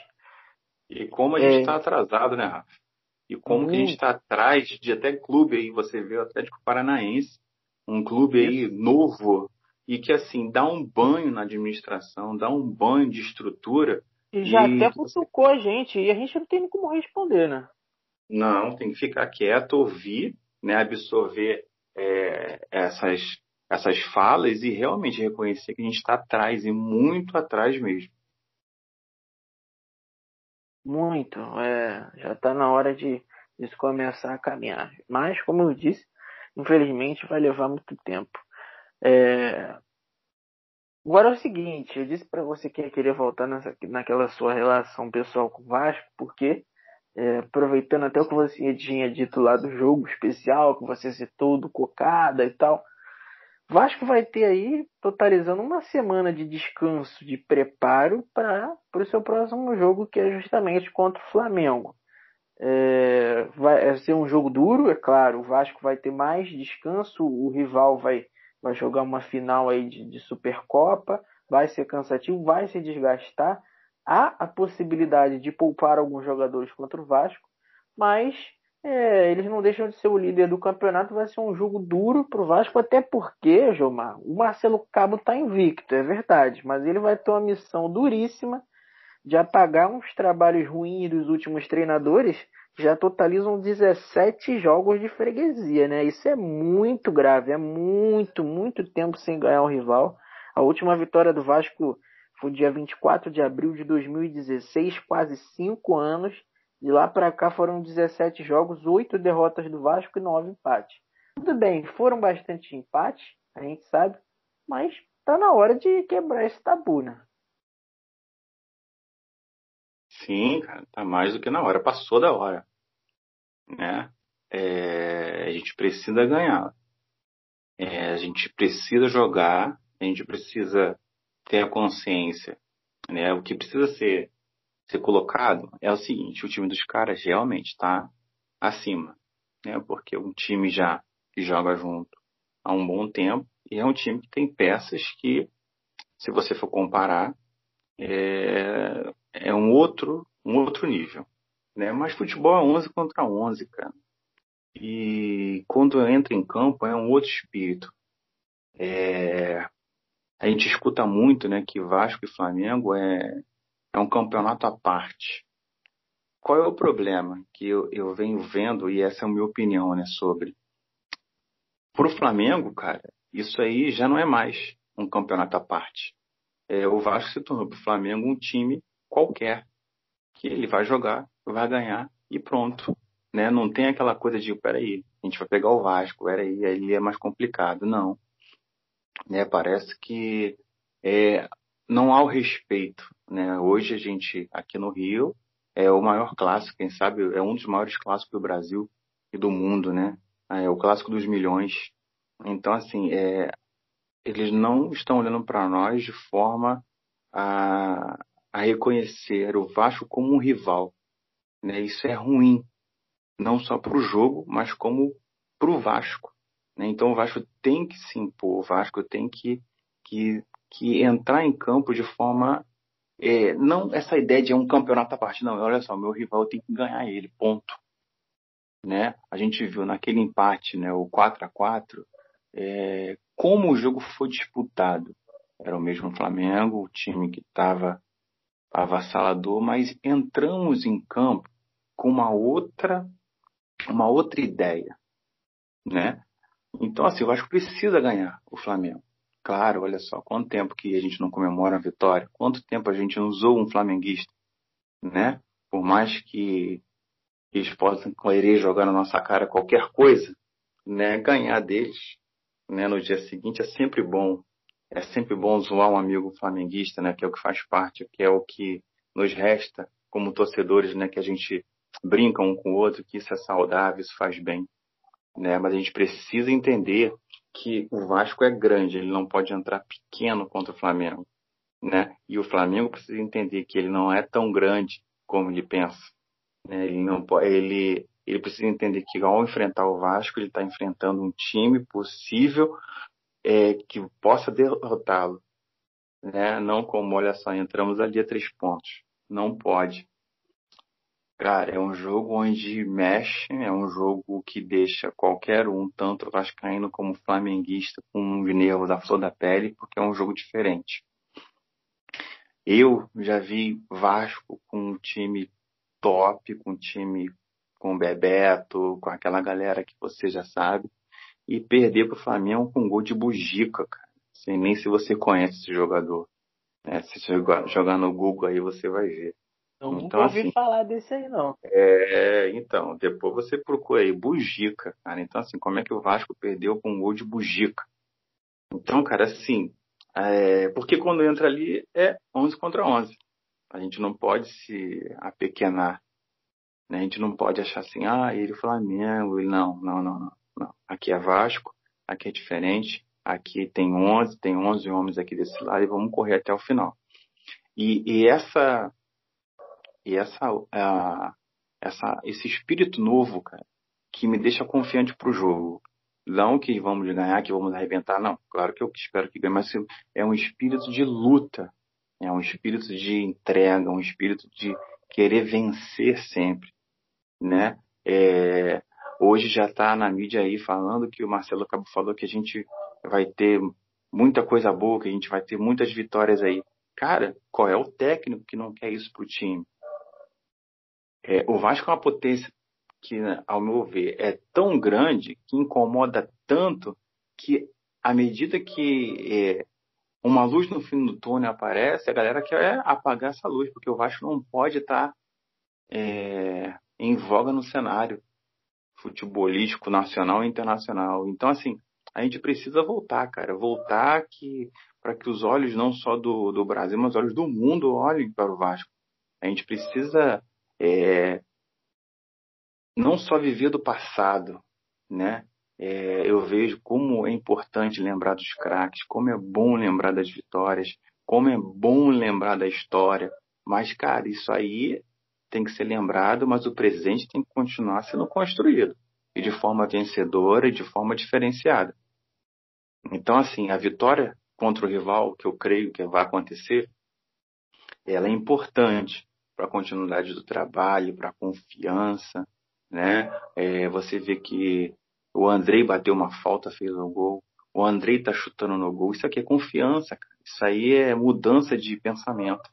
E como a gente está é... atrasado, né, Rafa? E como que a gente está atrás de até clube aí, você vê o Atlético Paranaense, um clube aí novo, e que assim, dá um banho na administração, dá um banho de estrutura, e já e... até cutucou a gente, e a gente não tem como responder, né? Não, tem que ficar quieto, ouvir, né, absorver é, essas, essas falas e realmente reconhecer que a gente está atrás, e muito atrás mesmo. Muito, é, já está na hora de isso começar a caminhar. Mas, como eu disse, infelizmente vai levar muito tempo. É, Agora é o seguinte, eu disse para você que ia querer voltar nessa, naquela sua relação pessoal com o Vasco, porque, é, aproveitando até o que você tinha dito lá do jogo especial, que você citou do Cocada e tal, Vasco vai ter aí, totalizando uma semana de descanso, de preparo para o seu próximo jogo, que é justamente contra o Flamengo. É, vai ser um jogo duro, é claro, o Vasco vai ter mais descanso, o rival vai vai jogar uma final aí de, de Supercopa, vai ser cansativo, vai se desgastar. Há a possibilidade de poupar alguns jogadores contra o Vasco, mas é, eles não deixam de ser o líder do campeonato. Vai ser um jogo duro para o Vasco, até porque, Gilmar, o Marcelo Cabo está invicto, é verdade, mas ele vai ter uma missão duríssima de apagar uns trabalhos ruins dos últimos treinadores já totalizam 17 jogos de freguesia, né? Isso é muito grave, é muito, muito tempo sem ganhar o rival. A última vitória do Vasco foi dia 24 de abril de 2016, quase 5 anos. De lá para cá foram 17 jogos, 8 derrotas do Vasco e 9 empates. Tudo bem, foram bastante empates, a gente sabe, mas tá na hora de quebrar esse tabu, né? Sim, cara, tá mais do que na hora, passou da hora. Né? É, a gente precisa ganhar. É, a gente precisa jogar, a gente precisa ter a consciência. Né? O que precisa ser, ser colocado é o seguinte, o time dos caras realmente está acima. Né? Porque um time já que joga junto há um bom tempo e é um time que tem peças que, se você for comparar, é, é um outro, um outro nível. Né? Mas futebol é 11 contra 11, cara. E quando entra em campo é um outro espírito. É... A gente escuta muito né, que Vasco e Flamengo é, é um campeonato à parte. Qual é o problema que eu, eu venho vendo, e essa é a minha opinião né, sobre? Para o Flamengo, cara, isso aí já não é mais um campeonato à parte. É, o Vasco se tornou para o Flamengo um time qualquer que ele vai jogar, vai ganhar e pronto. Né? Não tem aquela coisa de, peraí, a gente vai pegar o Vasco, peraí, aí é mais complicado. Não. Né? Parece que é, não há o respeito. Né? Hoje a gente, aqui no Rio, é o maior clássico, quem sabe, é um dos maiores clássicos do Brasil e do mundo, né? É o clássico dos milhões. Então, assim, é, eles não estão olhando para nós de forma a, a reconhecer o Vasco como um rival. Né? Isso é ruim, não só para o jogo, mas como para o Vasco. Né? Então o Vasco tem que se impor, o Vasco tem que, que, que entrar em campo de forma. É, não essa ideia de um campeonato à parte, não. Olha só, meu rival tem que ganhar ele, ponto. né? A gente viu naquele empate, né, o 4 a 4 é, como o jogo foi disputado. Era o mesmo Flamengo, o time que estava avassalador, mas entramos em campo com uma outra, uma outra ideia, né? Então, assim, acho que precisa ganhar o Flamengo. Claro, olha só, quanto tempo que a gente não comemora a vitória, quanto tempo a gente não usou um flamenguista, né? Por mais que eles possam querer jogar na nossa cara qualquer coisa, né? Ganhar deles, né? No dia seguinte é sempre bom. É sempre bom zoar um amigo flamenguista, né? Que é o que faz parte, que é o que nos resta como torcedores, né? Que a gente brinca um com o outro, que isso é saudável, isso faz bem, né? Mas a gente precisa entender que o Vasco é grande, ele não pode entrar pequeno contra o Flamengo, né? E o Flamengo precisa entender que ele não é tão grande como ele pensa, né? Ele não pode, ele ele precisa entender que ao enfrentar o Vasco ele está enfrentando um time possível é, que possa derrotá-lo, né? Não como olha só entramos ali a três pontos, não pode. Cara, é um jogo onde mexe, é um jogo que deixa qualquer um, tanto vascaíno como flamenguista, com os nervos à flor da pele, porque é um jogo diferente. Eu já vi Vasco com um time top, com um time com Bebeto, com aquela galera que você já sabe, e perder para o Flamengo com um gol de bugica, cara. Sei nem se você conhece esse jogador. Né? Se jogar no Google aí você vai ver. Eu então, nunca ouvi assim, falar desse aí, não. É, então, depois você procura aí, Bugica, cara. Então, assim, como é que o Vasco perdeu com um gol de Bugica? Então, cara, assim, é, porque quando entra ali é 11 contra 11. A gente não pode se apequenar. Né? A gente não pode achar assim, ah, ele é Flamengo, ele não, não, não, não, não. Aqui é Vasco, aqui é diferente, aqui tem 11, tem 11 homens aqui desse lado e vamos correr até o final. E, e essa e essa, essa, esse espírito novo, cara, que me deixa confiante pro jogo. Não que vamos ganhar, que vamos arrebentar, não. Claro que eu espero que ganhe, mas é um espírito de luta, é um espírito de entrega, um espírito de querer vencer sempre, né? É, hoje já está na mídia aí falando que o Marcelo Cabo falou que a gente vai ter muita coisa boa, que a gente vai ter muitas vitórias aí. Cara, qual é o técnico que não quer isso pro time? É, o Vasco é uma potência que, ao meu ver, é tão grande, que incomoda tanto, que à medida que é, uma luz no fim do túnel aparece, a galera quer apagar essa luz, porque o Vasco não pode estar é, em voga no cenário futebolístico nacional e internacional. Então, assim, a gente precisa voltar, cara, voltar que para que os olhos não só do, do Brasil, mas os olhos do mundo olhem para o Vasco. A gente precisa é, não só viver do passado, né? É, eu vejo como é importante lembrar dos craques, como é bom lembrar das vitórias, como é bom lembrar da história. Mas, cara, isso aí tem que ser lembrado, mas o presente tem que continuar sendo construído. E de forma vencedora e de forma diferenciada. Então, assim, a vitória contra o rival, que eu creio que vai acontecer, ela é importante para a continuidade do trabalho, para a confiança, né? É, você vê que o Andrei bateu uma falta, fez um gol. O Andrei está chutando no gol. Isso aqui é confiança, cara. Isso aí é mudança de pensamento.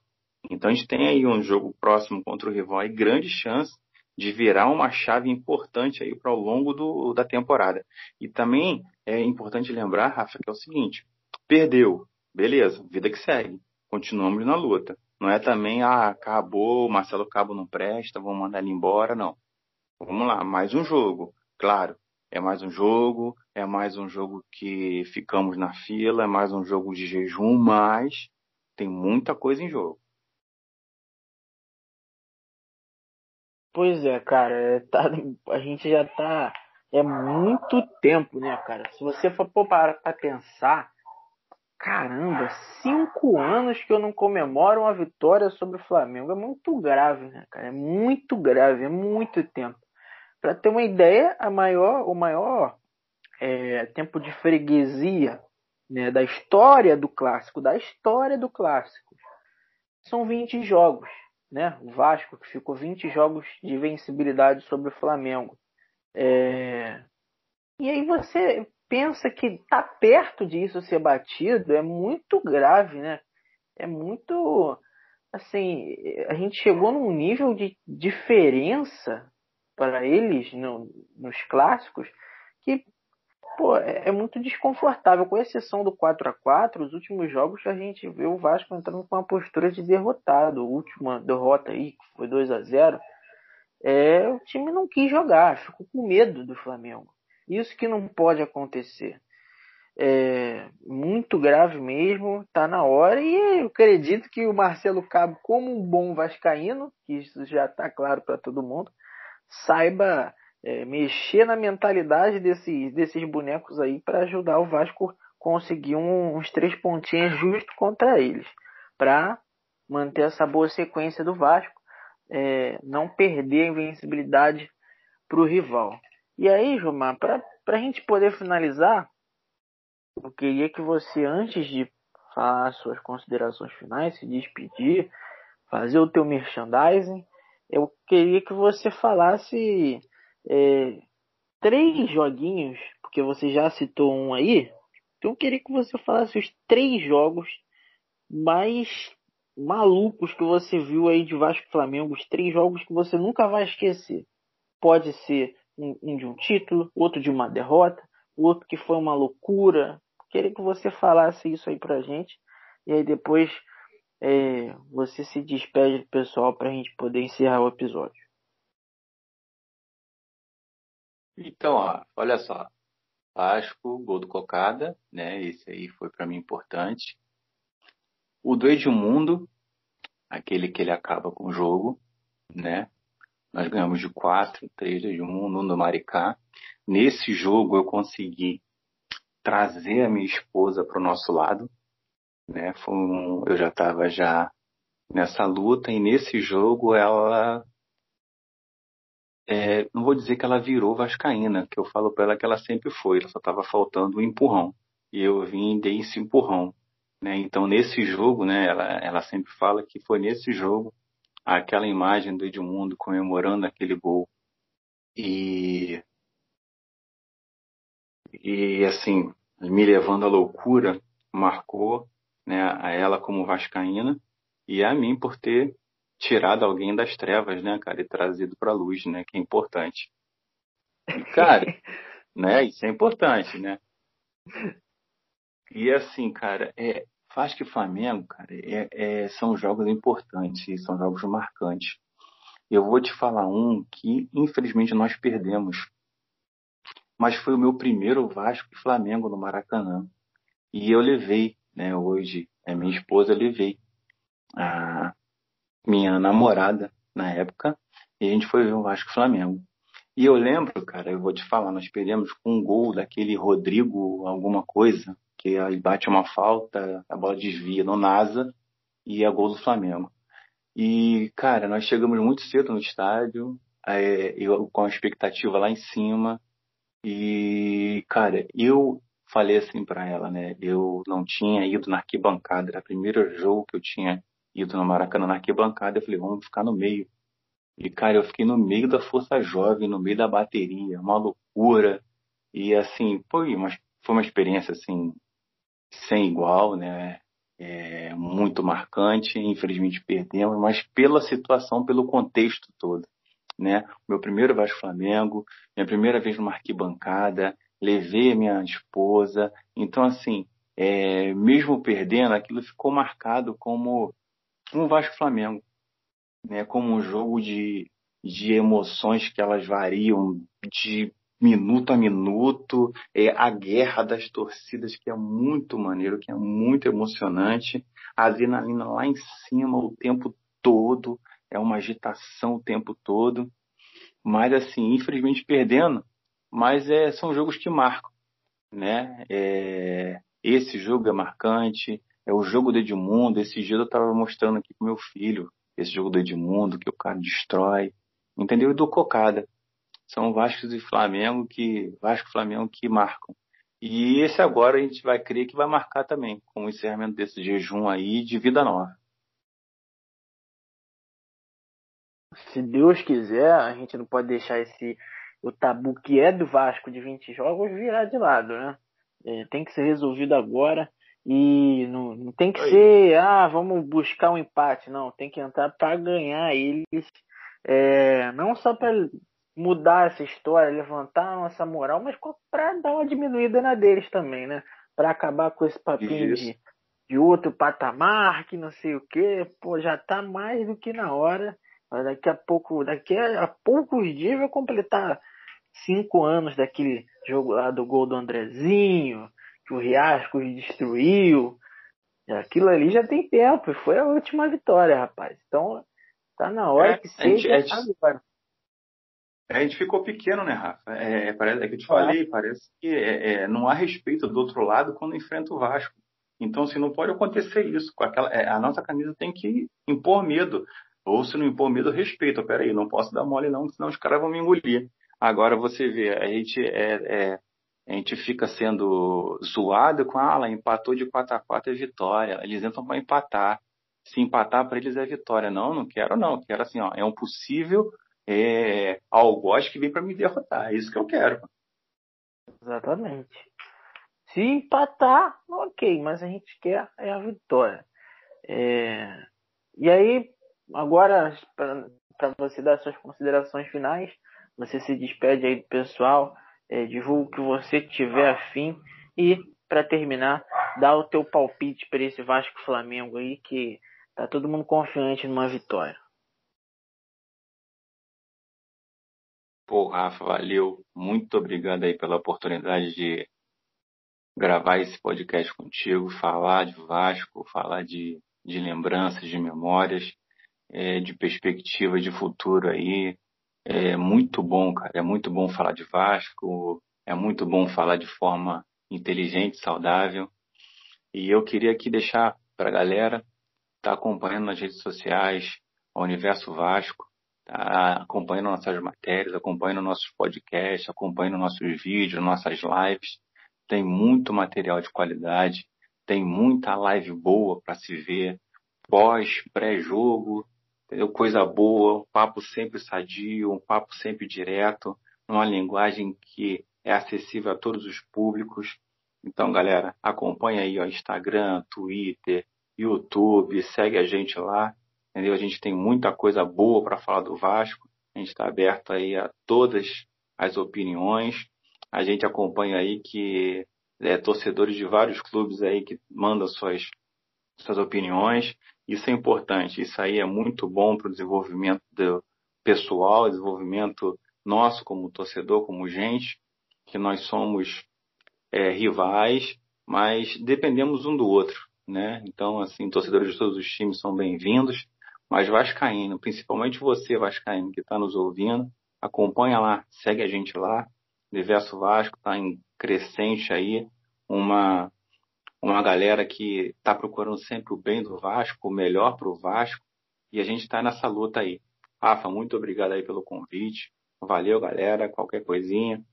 Então a gente tem aí um jogo próximo contra o rival e grande chance de virar uma chave importante aí para o longo do, da temporada. E também é importante lembrar, Rafa, que é o seguinte: perdeu, beleza, vida que segue, continuamos na luta. Não é também, ah, acabou, Marcelo Cabo não presta, vamos mandar ele embora, não. Vamos lá, mais um jogo. Claro, é mais um jogo, é mais um jogo que ficamos na fila, é mais um jogo de jejum, mas tem muita coisa em jogo. Pois é, cara, é, tá, a gente já tá. É muito tempo, né, cara? Se você for parar pra pensar, Caramba, cinco anos que eu não comemoro uma vitória sobre o Flamengo. É muito grave, né, cara? É muito grave, é muito tempo. Para ter uma ideia, a maior, o maior é, tempo de freguesia né, da história do clássico, da história do clássico, são 20 jogos. Né? O Vasco que ficou 20 jogos de vencibilidade sobre o Flamengo. É... E aí você pensa que tá perto disso ser batido é muito grave, né? É muito assim, a gente chegou num nível de diferença para eles no, nos clássicos que pô, é, é, muito desconfortável, com exceção do 4 a 4 os últimos jogos a gente vê o Vasco entrando com uma postura de derrotado. A última derrota aí, que foi 2 a 0 é, o time não quis jogar, ficou com medo do Flamengo. Isso que não pode acontecer. É muito grave mesmo, tá na hora e eu acredito que o Marcelo Cabo, como um bom vascaíno, que isso já está claro para todo mundo, saiba é, mexer na mentalidade desses, desses bonecos aí para ajudar o Vasco conseguir um, uns três pontinhos justo contra eles, para manter essa boa sequência do Vasco, é, não perder a invencibilidade para o rival. E aí, Gilmar, para a gente poder finalizar, eu queria que você, antes de falar suas considerações finais, se despedir, fazer o teu merchandising, eu queria que você falasse é, três joguinhos, porque você já citou um aí, então eu queria que você falasse os três jogos mais malucos que você viu aí de Vasco Flamengo, os três jogos que você nunca vai esquecer. Pode ser um, um de um título, outro de uma derrota, outro que foi uma loucura. Queria que você falasse isso aí pra gente. E aí depois é, você se despede do pessoal pra gente poder encerrar o episódio. Então, ó, olha só. Vasco, gol do Cocada, né? Esse aí foi para mim importante. O do Edmundo, aquele que ele acaba com o jogo, né? Nós ganhamos de 4, 3 de 1 no Maricá. Nesse jogo eu consegui trazer a minha esposa para o nosso lado. Né? Um, eu já estava já nessa luta e nesse jogo ela é, não vou dizer que ela virou vascaína, que eu falo para ela que ela sempre foi, ela só estava faltando um empurrão. E eu vim e dei esse empurrão. Né? Então, nesse jogo, né, ela, ela sempre fala que foi nesse jogo aquela imagem do Edmundo comemorando aquele gol. E, e assim, me levando à loucura, marcou né, a ela como vascaína e a mim por ter tirado alguém das trevas, né, cara, e trazido para a luz, né, que é importante. E, cara, *laughs* né, isso é importante, né? E assim, cara, é, Vasco e Flamengo, cara, é, é, são jogos importantes, são jogos marcantes. Eu vou te falar um que, infelizmente, nós perdemos. Mas foi o meu primeiro Vasco e Flamengo no Maracanã. E eu levei, né, hoje, a minha esposa, levei a minha namorada na época, e a gente foi ver o Vasco Flamengo. E eu lembro, cara, eu vou te falar, nós perdemos com um gol daquele Rodrigo alguma coisa, que aí bate uma falta, a bola desvia no NASA e é gol do Flamengo. E, cara, nós chegamos muito cedo no estádio, é, eu, com a expectativa lá em cima. E, cara, eu falei assim para ela, né? Eu não tinha ido na arquibancada, era o primeiro jogo que eu tinha ido no Maracanã na arquibancada. Eu falei, vamos ficar no meio. E, cara, eu fiquei no meio da Força Jovem, no meio da bateria, uma loucura. E, assim, foi uma, foi uma experiência, assim, sem igual, né? É muito marcante, infelizmente perdemos, mas pela situação, pelo contexto todo, né? Meu primeiro Vasco Flamengo, minha primeira vez numa arquibancada, levei minha esposa, então assim, é, mesmo perdendo, aquilo ficou marcado como um Vasco Flamengo, né? Como um jogo de, de emoções que elas variam de minuto a minuto, é a guerra das torcidas que é muito maneiro, que é muito emocionante, a adrenalina lá em cima o tempo todo, é uma agitação o tempo todo, mas assim, infelizmente perdendo, mas é, são jogos que marcam, né? É, esse jogo é marcante, é o jogo do Edmundo, esse dia eu estava mostrando aqui com meu filho, esse jogo do Edmundo, que o cara destrói, entendeu? E do Cocada são Vasco e Flamengo que Vasco e Flamengo que marcam. E esse agora a gente vai crer que vai marcar também, com o encerramento desse jejum aí de vida nova. Se Deus quiser, a gente não pode deixar esse o tabu que é do Vasco de 20 jogos virar de lado, né? É, tem que ser resolvido agora e não, não tem que ser, ah, vamos buscar um empate, não, tem que entrar para ganhar eles, é, não só para mudar essa história, levantar a nossa moral, mas para dar uma diminuída na deles também, né? Para acabar com esse papinho de, de outro patamar, que não sei o que, pô, já tá mais do que na hora. Daqui a pouco, daqui a poucos dias vai completar cinco anos daquele jogo lá do gol do Andrezinho, o Riascos destruiu. Aquilo ali já tem tempo, e foi a última vitória, rapaz. Então, tá na hora é, que seja a gente, agora. A gente ficou pequeno, né, Rafa? É, é, parece, é que eu te falei, parece que é, é, não há respeito do outro lado quando enfrenta o Vasco. Então, assim, não pode acontecer isso. Com aquela, é, a nossa camisa tem que impor medo. Ou se não impor medo, respeito. Peraí, não posso dar mole não, senão os caras vão me engolir. Agora você vê, a gente é, é, a gente fica sendo zoado com, ah, ela empatou de 4 a 4 é vitória. Eles entram para empatar. Se empatar para eles é vitória. Não, não quero não. Quero assim, ó, é um possível é, algoz que vem para me derrotar. É isso que eu quero. Exatamente. Se empatar, ok, mas a gente quer é a vitória. É... E aí, agora, para você dar suas considerações finais, você se despede aí do pessoal, é, divulga o que você tiver afim e, para terminar, dá o teu palpite para esse Vasco Flamengo aí, que tá todo mundo confiante numa vitória. Pô, Rafa, valeu. Muito obrigado aí pela oportunidade de gravar esse podcast contigo, falar de Vasco, falar de, de lembranças, de memórias, é, de perspectiva de futuro aí. É muito bom, cara. É muito bom falar de Vasco, é muito bom falar de forma inteligente, saudável. E eu queria aqui deixar para a galera tá acompanhando nas redes sociais o Universo Vasco, tá acompanhando nossas matérias, acompanhando nossos podcasts, acompanhando nossos vídeos, nossas lives. Tem muito material de qualidade, tem muita live boa para se ver, pós, pré-jogo, entendeu? Coisa boa, um papo sempre sadio, um papo sempre direto, numa linguagem que é acessível a todos os públicos. Então, galera, acompanha aí o Instagram, Twitter, YouTube, segue a gente lá entendeu? A gente tem muita coisa boa para falar do Vasco. A gente está aberto aí a todas as opiniões. A gente acompanha aí que é, torcedores de vários clubes aí que mandam suas, suas opiniões. Isso é importante. Isso aí é muito bom para o desenvolvimento do pessoal, desenvolvimento nosso como torcedor, como gente, que nós somos é, rivais, mas dependemos um do outro, né? Então, assim, torcedores de todos os times são bem-vindos. Mas Vascaíno, principalmente você, Vascaíno, que está nos ouvindo, acompanha lá, segue a gente lá. Universo Vasco está em crescente aí, uma, uma galera que está procurando sempre o bem do Vasco, o melhor para o Vasco, e a gente está nessa luta aí. Rafa, muito obrigado aí pelo convite. Valeu, galera. Qualquer coisinha.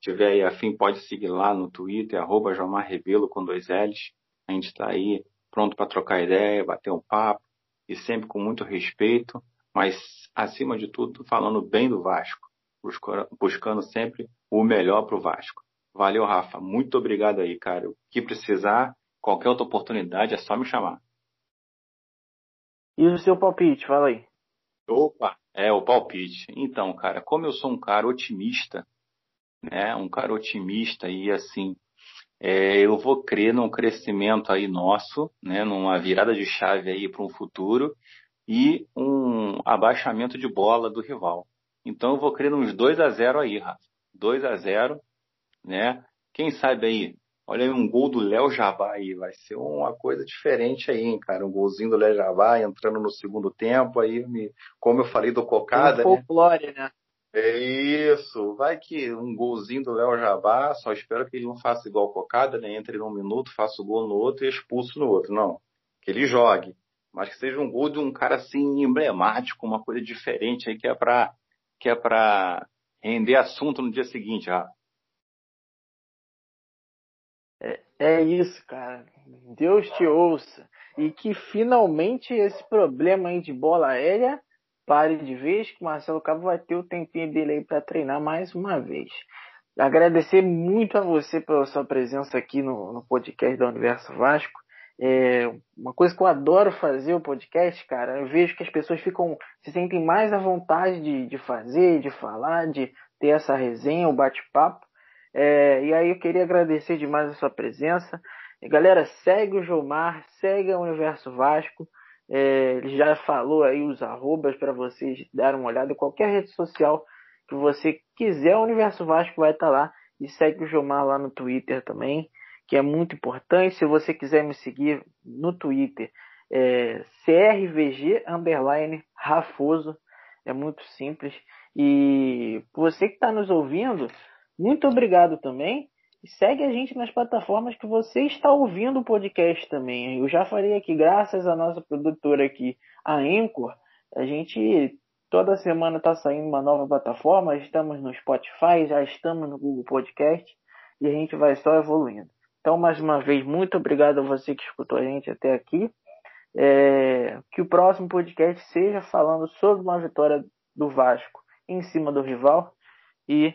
Tiver aí afim, pode seguir lá no Twitter, arroba com dois L's. A gente está aí pronto para trocar ideia, bater um papo e sempre com muito respeito, mas acima de tudo falando bem do Vasco, buscando sempre o melhor para o Vasco. Valeu, Rafa. Muito obrigado aí, cara. O que precisar, qualquer outra oportunidade, é só me chamar. E o seu palpite, fala aí. Opa, é o palpite. Então, cara, como eu sou um cara otimista, né, um cara otimista e assim, é, eu vou crer num crescimento aí nosso, né, numa virada de chave aí para um futuro e um abaixamento de bola do rival. Então eu vou crer uns 2 a 0 aí, Rafa. 2 a 0, né? Quem sabe aí, olha aí um gol do Léo Jabá aí, vai ser uma coisa diferente aí, hein, cara. Um golzinho do Léo Jabá entrando no segundo tempo aí, me, como eu falei do Cocada, um folclore, né? né? É isso. Vai que um golzinho do Léo Jabá, só espero que ele não faça igual Cocada, né? Entre num minuto, faça o gol no outro e expulso no outro. Não. Que ele jogue. Mas que seja um gol de um cara assim emblemático, uma coisa diferente aí que é pra, que é pra render assunto no dia seguinte, já. É, isso, cara. Deus te ouça. E que finalmente esse problema aí de bola aérea pare de vez, que o Marcelo Cabo vai ter o tempinho dele aí para treinar mais uma vez. Agradecer muito a você pela sua presença aqui no, no podcast do Universo Vasco. É uma coisa que eu adoro fazer o podcast, cara. Eu vejo que as pessoas ficam se sentem mais à vontade de, de fazer, de falar, de ter essa resenha, o bate-papo. É, e aí eu queria agradecer demais a sua presença. E, galera, segue o Jomar, segue o Universo Vasco. É, ele já falou aí os arrobas para vocês darem uma olhada. Qualquer rede social que você quiser, o Universo Vasco vai estar tá lá. E segue o Jomar lá no Twitter também, que é muito importante. Se você quiser me seguir no Twitter, é CRVG underline Rafoso. É muito simples. E você que está nos ouvindo, muito obrigado também. E segue a gente nas plataformas que você está ouvindo o podcast também. Eu já falei aqui, graças à nossa produtora aqui, a Anchor, a gente toda semana está saindo uma nova plataforma. Estamos no Spotify, já estamos no Google Podcast e a gente vai só evoluindo. Então, mais uma vez, muito obrigado a você que escutou a gente até aqui. É, que o próximo podcast seja falando sobre uma vitória do Vasco em cima do rival. E